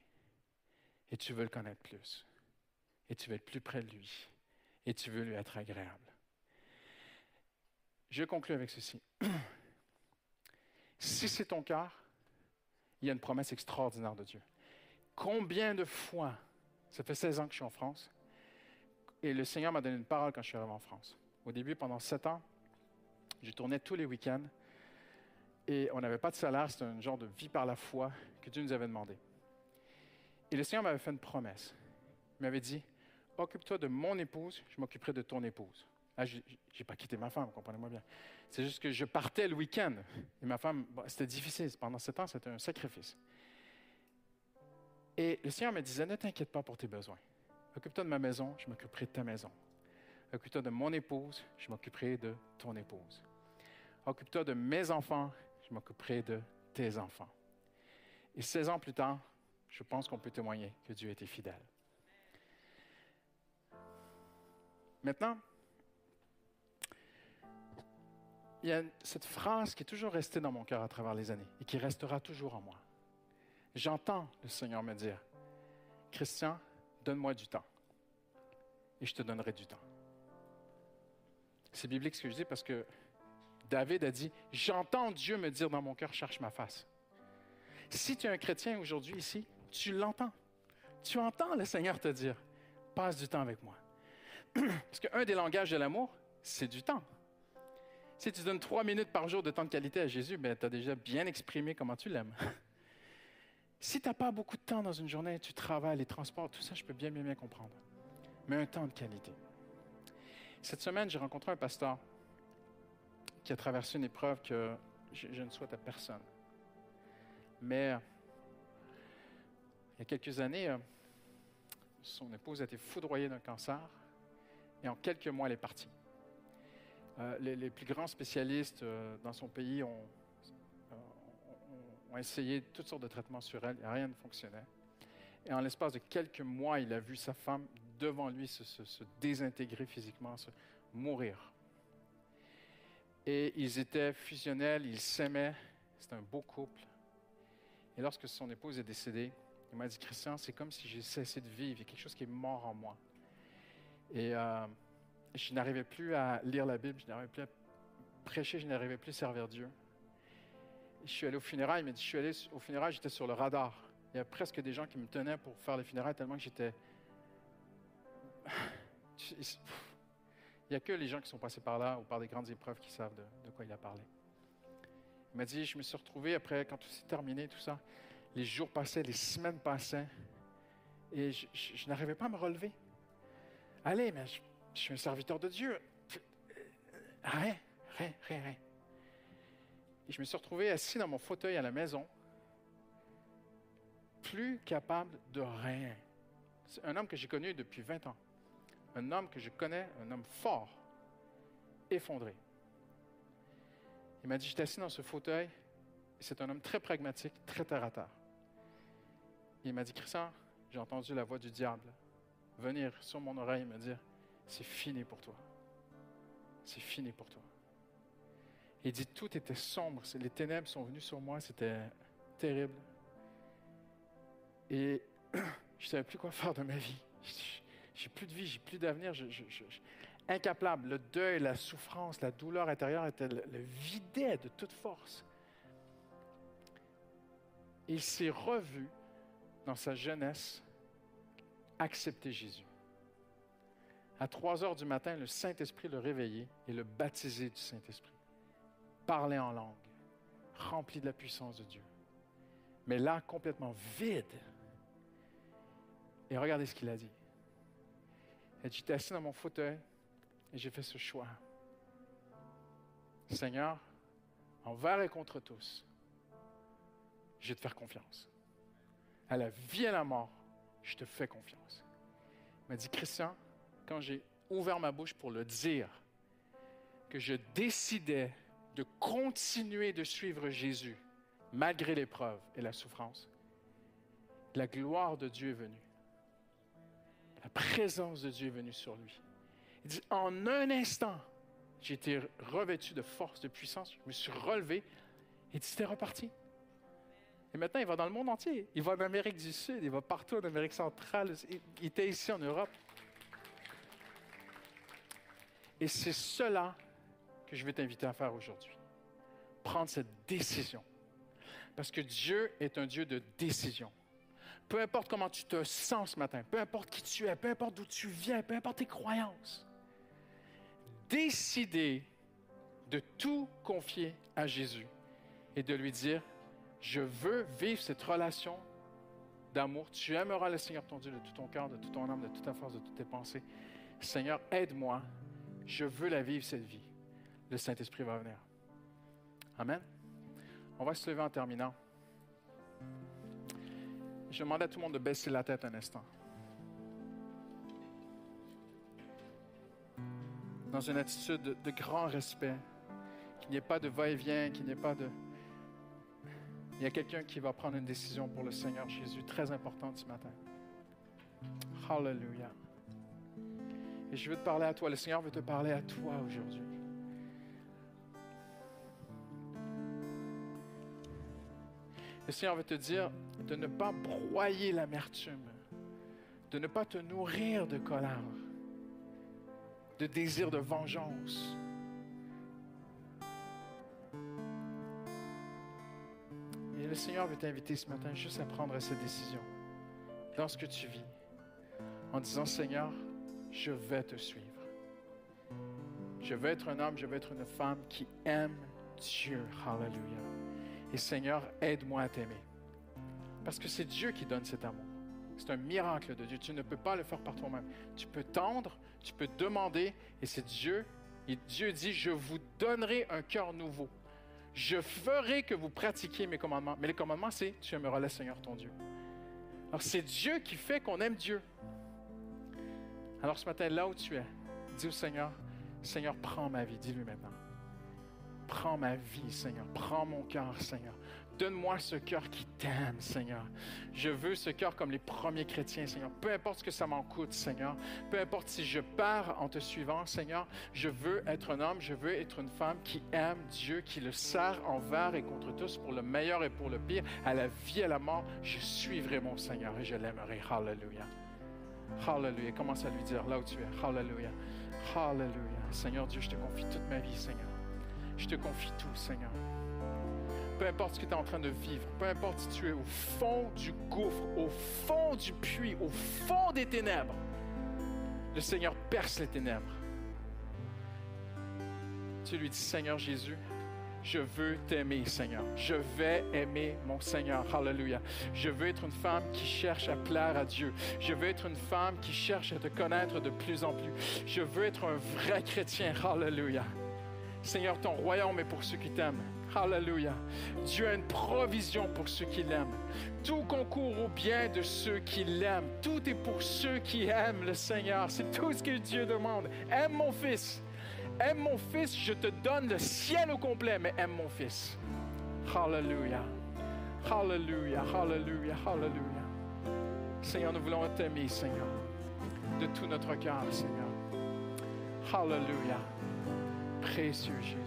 Et tu veux le connaître plus. Et tu veux être plus près de lui. Et tu veux lui être agréable. Je conclue avec ceci. Si c'est ton cœur, il y a une promesse extraordinaire de Dieu. Combien de fois, ça fait 16 ans que je suis en France, et le Seigneur m'a donné une parole quand je suis arrivé en France. Au début, pendant 7 ans, je tournais tous les week-ends et on n'avait pas de salaire, c'était un genre de vie par la foi que Dieu nous avait demandé. Et le Seigneur m'avait fait une promesse. Il m'avait dit Occupe-toi de mon épouse, je m'occuperai de ton épouse. Ah, je n'ai pas quitté ma femme, comprenez-moi bien. C'est juste que je partais le week-end. Et ma femme, c'était difficile. Pendant sept ans, c'était un sacrifice. Et le Seigneur me disait, ne t'inquiète pas pour tes besoins. Occupe-toi de ma maison, je m'occuperai de ta maison. Occupe-toi de mon épouse, je m'occuperai de ton épouse. Occupe-toi de mes enfants, je m'occuperai de tes enfants. Et 16 ans plus tard, je pense qu'on peut témoigner que Dieu était fidèle. Maintenant, il y a cette phrase qui est toujours restée dans mon cœur à travers les années et qui restera toujours en moi. J'entends le Seigneur me dire, Christian, donne-moi du temps et je te donnerai du temps. C'est biblique ce que je dis parce que David a dit, j'entends Dieu me dire dans mon cœur, cherche ma face. Si tu es un chrétien aujourd'hui ici, tu l'entends. Tu entends le Seigneur te dire, passe du temps avec moi. Parce qu'un des langages de l'amour, c'est du temps. Si tu donnes trois minutes par jour de temps de qualité à Jésus, ben, tu as déjà bien exprimé comment tu l'aimes. Si tu n'as pas beaucoup de temps dans une journée, tu travailles, les transports, tout ça, je peux bien, bien, bien comprendre. Mais un temps de qualité. Cette semaine, j'ai rencontré un pasteur qui a traversé une épreuve que je, je ne souhaite à personne. Mais il y a quelques années, euh, son épouse a été foudroyée d'un cancer et en quelques mois, elle est partie. Euh, les, plus grands spécialistes euh, dans son pays ont, essayé toutes sortes de traitements sur elle et rien ne fonctionnait. Et en l'espace de quelques mois, il a vu sa femme devant lui se désintégrer physiquement, se mourir. Et ils étaient fusionnels, ils s'aimaient, c'était un beau couple. Et lorsque son épouse est décédée, il m'a dit, Christian, c'est comme si j'ai cessé de vivre, il y a quelque chose qui est mort en moi. Et euh, je n'arrivais plus à lire la Bible, je n'arrivais plus à prêcher, je n'arrivais plus à servir Dieu. Je suis allé au funérailles, il m'a dit, je suis allé au funérailles, j'étais sur le radar. Il y a presque des gens qui me tenaient pour faire les funérailles tellement que j'étais... Il n'y a que les gens qui sont passés par là ou par des grandes épreuves qui savent de, de quoi il a parlé. Il m'a dit, je me suis retrouvé après, quand tout s'est terminé, tout ça, les jours passaient, les semaines passaient, et je, n'arrivais pas à me relever. Allez, mais je, je suis un serviteur de Dieu. Rien, rien, rien, rien. Et je me suis retrouvé assis dans mon fauteuil à la maison, plus capable de rien. C'est un homme que j'ai connu depuis 20 ans. Un homme que je connais, un homme fort, effondré. Il m'a dit, j'étais assis dans ce fauteuil, et c'est un homme très pragmatique, très terre à terre. Il m'a dit, Christian, j'ai entendu la voix du diable venir sur mon oreille et me dire, c'est fini pour toi. C'est fini pour toi. Il dit, tout était sombre, les ténèbres sont venues sur moi, c'était terrible. Et je ne savais plus quoi faire de ma vie. J'ai plus de vie, j'ai plus d'avenir, incapable. Le deuil, la souffrance, la douleur intérieure était le, le de toute force. Il s'est revu dans sa jeunesse accepter Jésus. À 3 heures du matin, le Saint-Esprit le réveillait et le baptisé du Saint-Esprit. Parler en langue, rempli de la puissance de Dieu. Mais là, complètement vide. Et regardez ce qu'il a dit. Il a dit, J'étais assis dans mon fauteuil et j'ai fait ce choix. Seigneur, envers et contre tous, je vais te faire confiance. À la vie et à la mort, je te fais confiance. Il m'a dit, Christian, quand j'ai ouvert ma bouche pour le dire, que je décidais de continuer de suivre Jésus, malgré l'épreuve et la souffrance, la gloire de Dieu est venue. La présence de Dieu est venue sur lui. Il dit, en un instant, j'ai été revêtu de force, de puissance, je me suis relevé, et c'était reparti. Et maintenant, il va dans le monde entier. Il va en Amérique du Sud, il va partout en Amérique centrale. Il était ici en Europe. Et c'est cela que je vais t'inviter à faire aujourd'hui. Prendre cette décision. Parce que Dieu est un Dieu de décision. Peu importe comment tu te sens ce matin, peu importe qui tu es, peu importe d'où tu viens, peu importe tes croyances, décider de tout confier à Jésus et de lui dire, je veux vivre cette relation d'amour. Tu aimeras le Seigneur ton Dieu de tout ton cœur, de toute ton âme, de toute ta force, de toutes tes pensées. Seigneur, aide-moi. Je veux la vivre, cette vie. Le Saint-Esprit va venir. Amen. On va se lever en terminant. Je demande à tout le monde de baisser la tête un instant. Dans une attitude de, de grand respect, qu'il n'y ait pas de va-et-vient, qu'il n'y ait pas de... Il y a quelqu'un qui va prendre une décision pour le Seigneur Jésus, très importante ce matin. Hallelujah. Et je veux te parler à toi. Le Seigneur veut te parler à toi aujourd'hui. Le Seigneur veut te dire de ne pas broyer l'amertume, de ne pas te nourrir de colère, de désir de vengeance. Le Seigneur veut t'inviter ce matin juste à prendre cette décision dans ce que tu vis, en disant Seigneur, je vais te suivre. Je veux être un homme, je veux être une femme qui aime Dieu. Hallelujah. Et Seigneur, aide-moi à t'aimer. Parce que c'est Dieu qui donne cet amour. C'est un miracle de Dieu. Tu ne peux pas le faire par toi-même. Tu peux tendre, tu peux demander, et c'est Dieu. Et Dieu dit, je vous donnerai un cœur nouveau. Je ferai que vous pratiquiez mes commandements. Mais les commandements, c'est, tu aimeras le Seigneur ton Dieu. Alors c'est Dieu qui fait qu'on aime Dieu. Alors ce matin, là où tu es, dis au Seigneur, Seigneur, prends ma vie. Dis-lui maintenant. Prends ma vie, Seigneur. Prends mon cœur, Seigneur. Donne-moi ce cœur qui t'aime, Seigneur. Je veux ce cœur comme les premiers chrétiens, Seigneur. Peu importe ce que ça m'en coûte, Seigneur. Peu importe si je pars en te suivant, Seigneur. Je veux être un homme, je veux être une femme qui aime Dieu, qui le sert envers et contre tous, pour le meilleur et pour le pire, à la vie et à la mort. Je suivrai mon Seigneur et je l'aimerai. Hallelujah. Hallelujah. Commence à lui dire là où tu es. Hallelujah. Hallelujah. Seigneur Dieu, je te confie toute ma vie, Seigneur. Je te confie tout, Seigneur. Peu importe ce que tu es en train de vivre, peu importe si tu es au fond du gouffre, au fond du puits, au fond des ténèbres, le Seigneur perce les ténèbres. Tu lui dis, Seigneur Jésus, je veux t'aimer, Seigneur. Je vais aimer mon Seigneur. Hallelujah. Je veux être une femme qui cherche à plaire à Dieu. Je veux être une femme qui cherche à te connaître de plus en plus. Je veux être un vrai chrétien. Hallelujah. Seigneur, ton royaume est pour ceux qui t'aiment. Hallelujah. Dieu a une provision pour ceux qui l'aiment. Tout concourt au bien de ceux qui l'aiment. Tout est pour ceux qui aiment le Seigneur. C'est tout ce que Dieu demande. Aime mon fils. Aime mon fils, je te donne le ciel au complet, mais aime mon fils. Hallelujah. Hallelujah, hallelujah, hallelujah. Seigneur, nous voulons t'aimer, Seigneur, de tout notre cœur, Seigneur. Hallelujah. Précieux Jésus.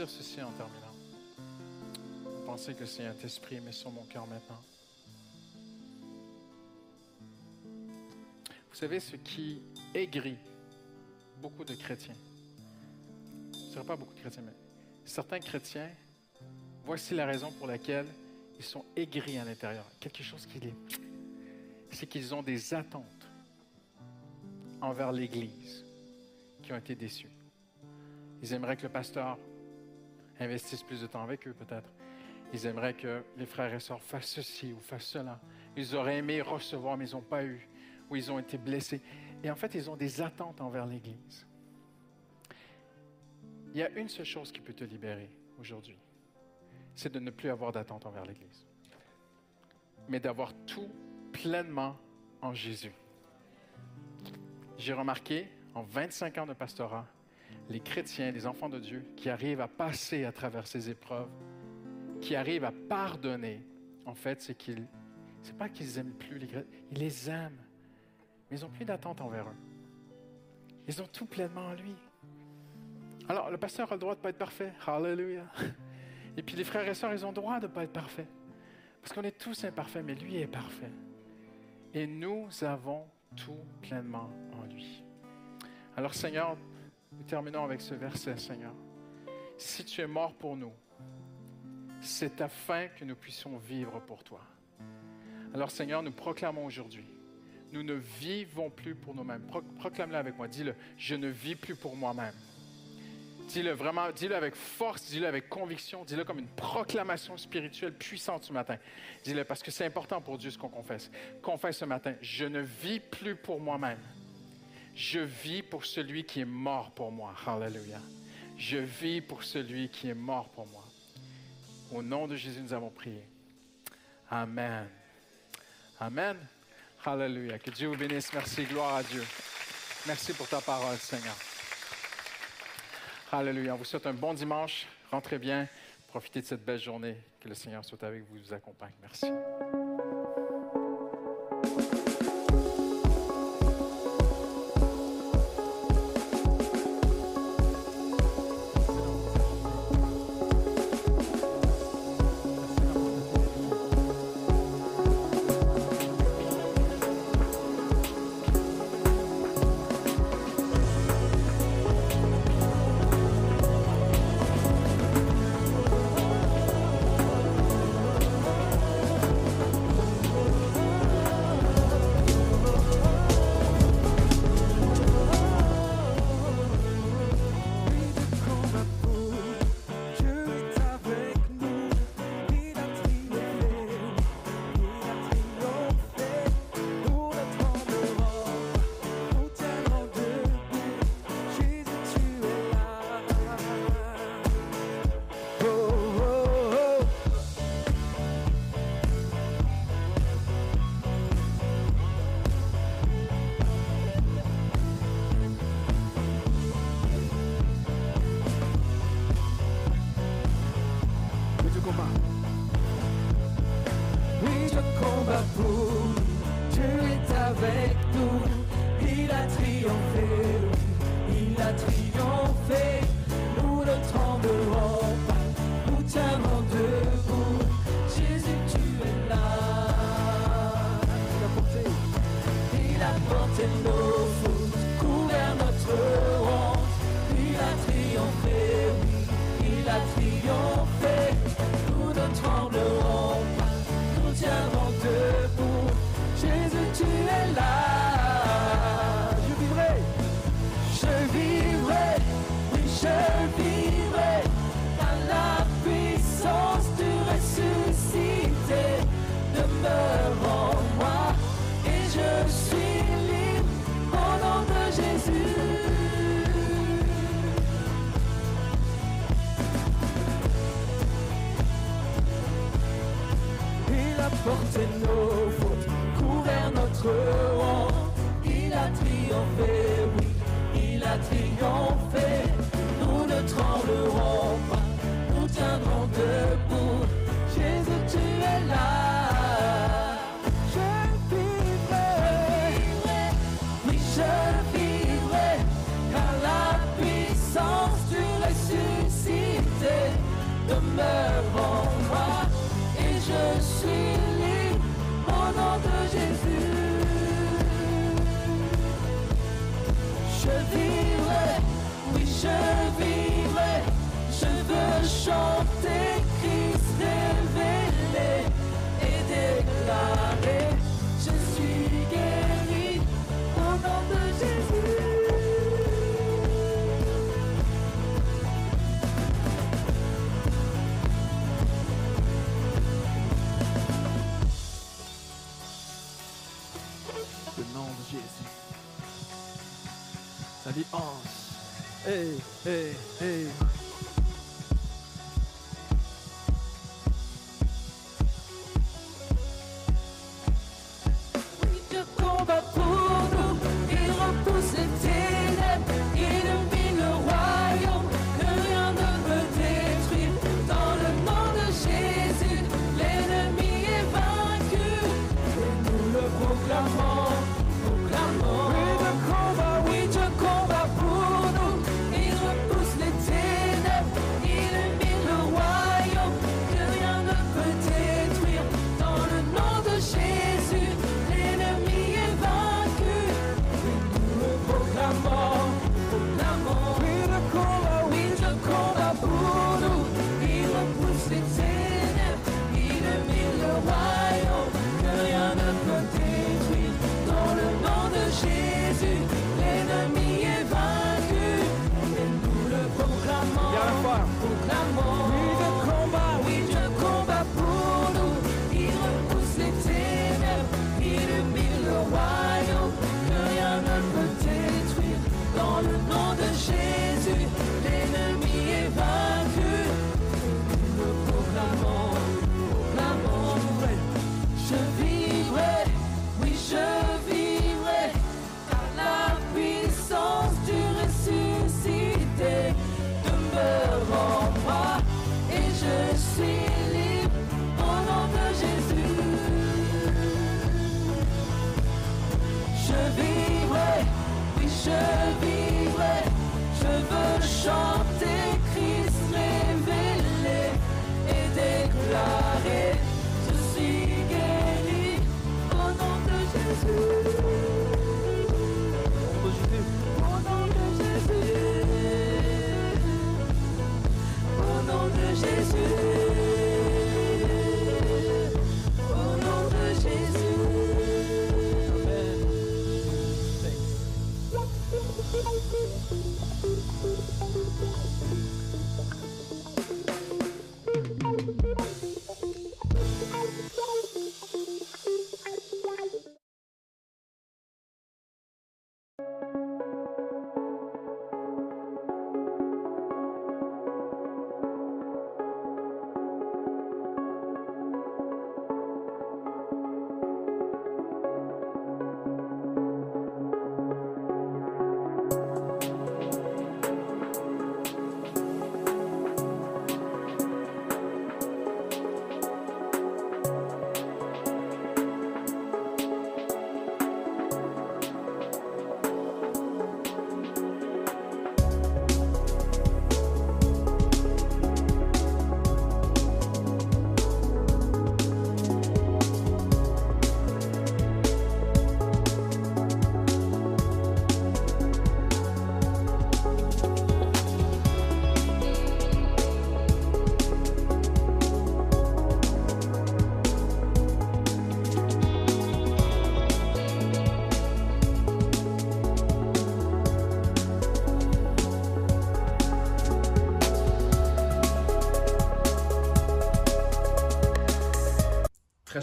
Dire ceci en terminant. Pensez que c'est un esprit met sur mon cœur maintenant. Vous savez ce qui aigrit beaucoup de chrétiens. Ce ne pas beaucoup de chrétiens, mais certains chrétiens, voici la raison pour laquelle ils sont aigris à l'intérieur. Quelque chose qui les... C'est qu'ils ont des attentes envers l'Église qui ont été déçus. Ils aimeraient que le pasteur investisse plus de temps avec eux, peut-être. Ils aimeraient que les frères et sœurs fassent ceci ou fassent cela. Ils auraient aimé recevoir, mais ils n'ont pas eu, ou ils ont été blessés. Et en fait, ils ont des attentes envers l'Église. Il y a une seule chose qui peut te libérer aujourd'hui, c'est de ne plus avoir d'attente envers l'Église, mais d'avoir tout pleinement en Jésus. J'ai remarqué en 25 ans de pastorat, les chrétiens, les enfants de Dieu, qui arrivent à passer à travers ces épreuves, qui arrivent à pardonner, en fait, c'est qu'ils, c'est pas qu'ils aiment plus les chrétiens, ils les aiment, mais ils n'ont plus d'attente envers eux. Ils ont tout pleinement en lui. Alors, le pasteur a le droit de ne pas être parfait. Hallelujah. Et puis les frères et sœurs, ils ont le droit de ne pas être parfaits. Parce qu'on est tous imparfaits, mais lui est parfait. Et nous avons tout pleinement en lui. Alors Seigneur, nous terminons avec ce verset, Seigneur. Si tu es mort pour nous, c'est afin que nous puissions vivre pour toi. Alors Seigneur, nous proclamons aujourd'hui, nous ne vivons plus pour nous-mêmes. Pro- Proclame-le avec moi, dis-le, je ne vis plus pour moi-même. Dis-le vraiment, dis-le avec force, dis-le avec conviction, dis-le comme une proclamation spirituelle puissante ce matin. Dis-le parce que c'est important pour Dieu ce qu'on confesse. Confesse ce matin, je ne vis plus pour moi-même. Je vis pour celui qui est mort pour moi. Hallelujah. Je vis pour celui qui est mort pour moi. Au nom de Jésus, nous avons prié. Amen. Amen. Hallelujah. Que Dieu vous bénisse. Merci. Gloire à Dieu. Merci pour ta parole, Seigneur. Alléluia. On vous souhaite un bon dimanche. Rentrez bien. Profitez de cette belle journée. Que le Seigneur soit avec vous, vous accompagne. Merci.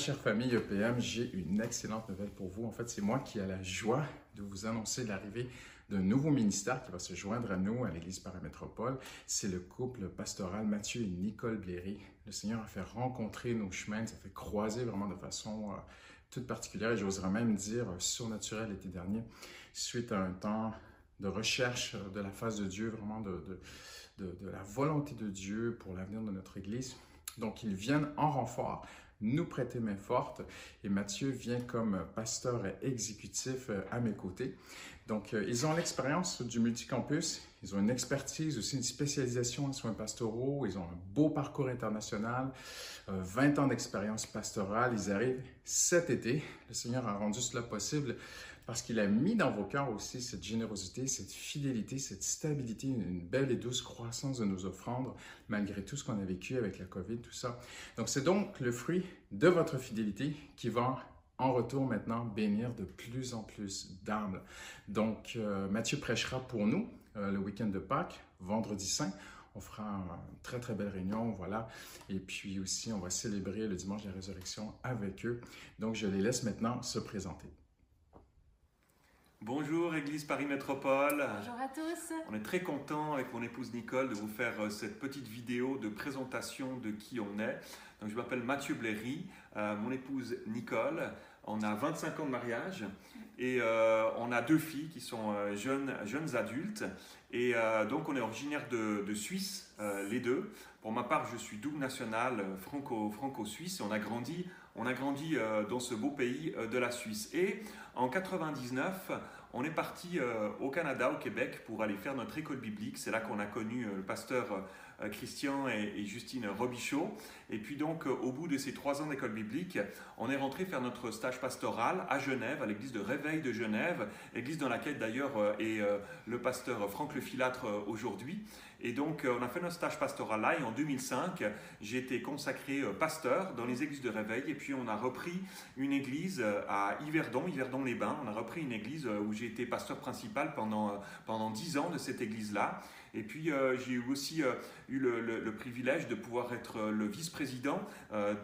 chère famille EPM, j'ai une excellente nouvelle pour vous. En fait, c'est moi qui ai la joie de vous annoncer l'arrivée d'un nouveau ministère qui va se joindre à nous à l'Église Paramétropole. C'est le couple pastoral Mathieu et Nicole Bléry. Le Seigneur a fait rencontrer nos chemins, ça fait croiser vraiment de façon euh, toute particulière et j'oserais même dire euh, surnaturelle l'été dernier, suite à un temps de recherche euh, de la face de Dieu, vraiment de la volonté de Dieu pour l'avenir de notre Église. Donc, ils viennent en renfort nous prêter main forte. Et Mathieu vient comme pasteur exécutif à mes côtés. Donc, ils ont l'expérience du multicampus, ils ont une expertise, aussi une spécialisation en soins pastoraux, ils ont un beau parcours international, 20 ans d'expérience pastorale. Ils arrivent cet été. Le Seigneur a rendu cela possible parce qu'il a mis dans vos cœurs aussi cette générosité, cette fidélité, cette stabilité, une belle et douce croissance de nos offrandes, malgré tout ce qu'on a vécu avec la COVID, tout ça. Donc, c'est donc le fruit de votre fidélité qui va en retour maintenant bénir de plus en plus d'âmes. Donc, euh, Matthieu prêchera pour nous euh, le week-end de Pâques, vendredi saint. On fera une très très belle réunion, voilà. Et puis aussi, on va célébrer le dimanche de la résurrection avec eux. Donc, je les laisse maintenant se présenter. Bonjour Église Paris Métropole. Bonjour à tous. On est très content avec mon épouse Nicole de vous faire euh, cette petite vidéo de présentation de qui on est. Donc, je m'appelle Mathieu Blairy, euh, mon épouse Nicole. On a 25 ans de mariage et euh, on a deux filles qui sont jeunes, jeunes adultes. Et donc on est originaire de, de Suisse, les deux. Pour ma part, je suis double national franco, franco-suisse et on a grandi, on a grandi dans ce beau pays de la Suisse. Et en 99, on est parti euh, au Canada, au Québec, pour aller faire notre école biblique. C'est là qu'on a connu euh, le pasteur euh, Christian et, Justine Robichaud. Et puis donc, au bout de ces trois ans d'école biblique, on est rentré faire notre stage pastoral à Genève, à l'église de Réveil de Genève, église dans laquelle d'ailleurs est le pasteur Franck Le Filâtre aujourd'hui. Et donc, on a fait notre stage pastoral là. Et en 2005, j'ai été consacré pasteur dans les églises de Réveil. Et puis, on a repris une église à Yverdon, Yverdon-les-Bains. On a repris une église où j'ai été pasteur principal pendant, pendant 10 ans de cette église-là. Et puis euh, j'ai aussi euh, eu le, privilège de pouvoir être euh, le vice-président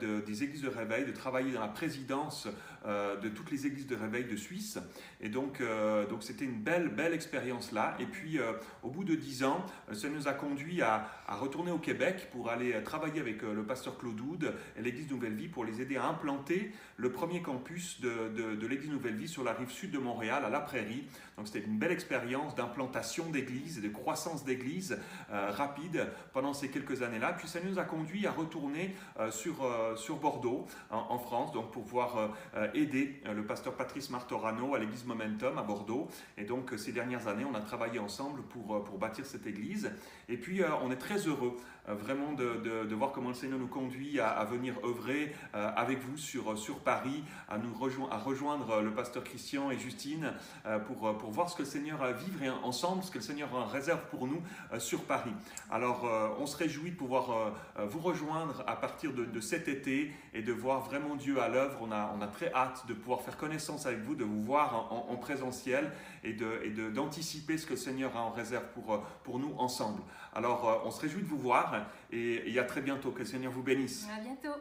des églises de réveil, de travailler dans la présidence de toutes les églises de réveil de Suisse. Et donc donc c'était une belle belle expérience là. Et puis au bout de dix ans, ça nous a conduit à, retourner au Québec pour aller travailler avec le pasteur Claude Oud et l'église Nouvelle Vie pour les aider à implanter le premier campus de, de, l'église Nouvelle Vie sur la rive sud de Montréal, à la Prairie. Donc c'était une belle expérience d'implantation d'église et de croissance d'église euh, rapide pendant ces quelques années-là. Puis ça nous a conduit à retourner euh, sur, euh, sur Bordeaux, en, France, donc pour pouvoir aider le pasteur Patrice Martorano à l'église Momentum à Bordeaux. Et donc ces dernières années, on a travaillé ensemble pour, pour bâtir cette église. Et puis on est très heureux vraiment de, de, voir comment le Seigneur nous conduit à, venir œuvrer avec vous sur, sur Paris, à nous rejoindre, à rejoindre le pasteur Christian et Justine pour, pour voir ce que le Seigneur a vivre ensemble, ce que le Seigneur réserve pour nous euh, sur Paris. Alors, euh, on se réjouit de pouvoir euh, vous rejoindre à partir de, cet été et de voir vraiment Dieu à l'œuvre. On a, on a très hâte de pouvoir faire connaissance avec vous, de vous voir en, présentiel et d'anticiper de, et ce que le Seigneur a en réserve pour, pour nous ensemble. Alors, on se réjouit de vous voir et, et à très bientôt. Que le Seigneur vous bénisse. À bientôt.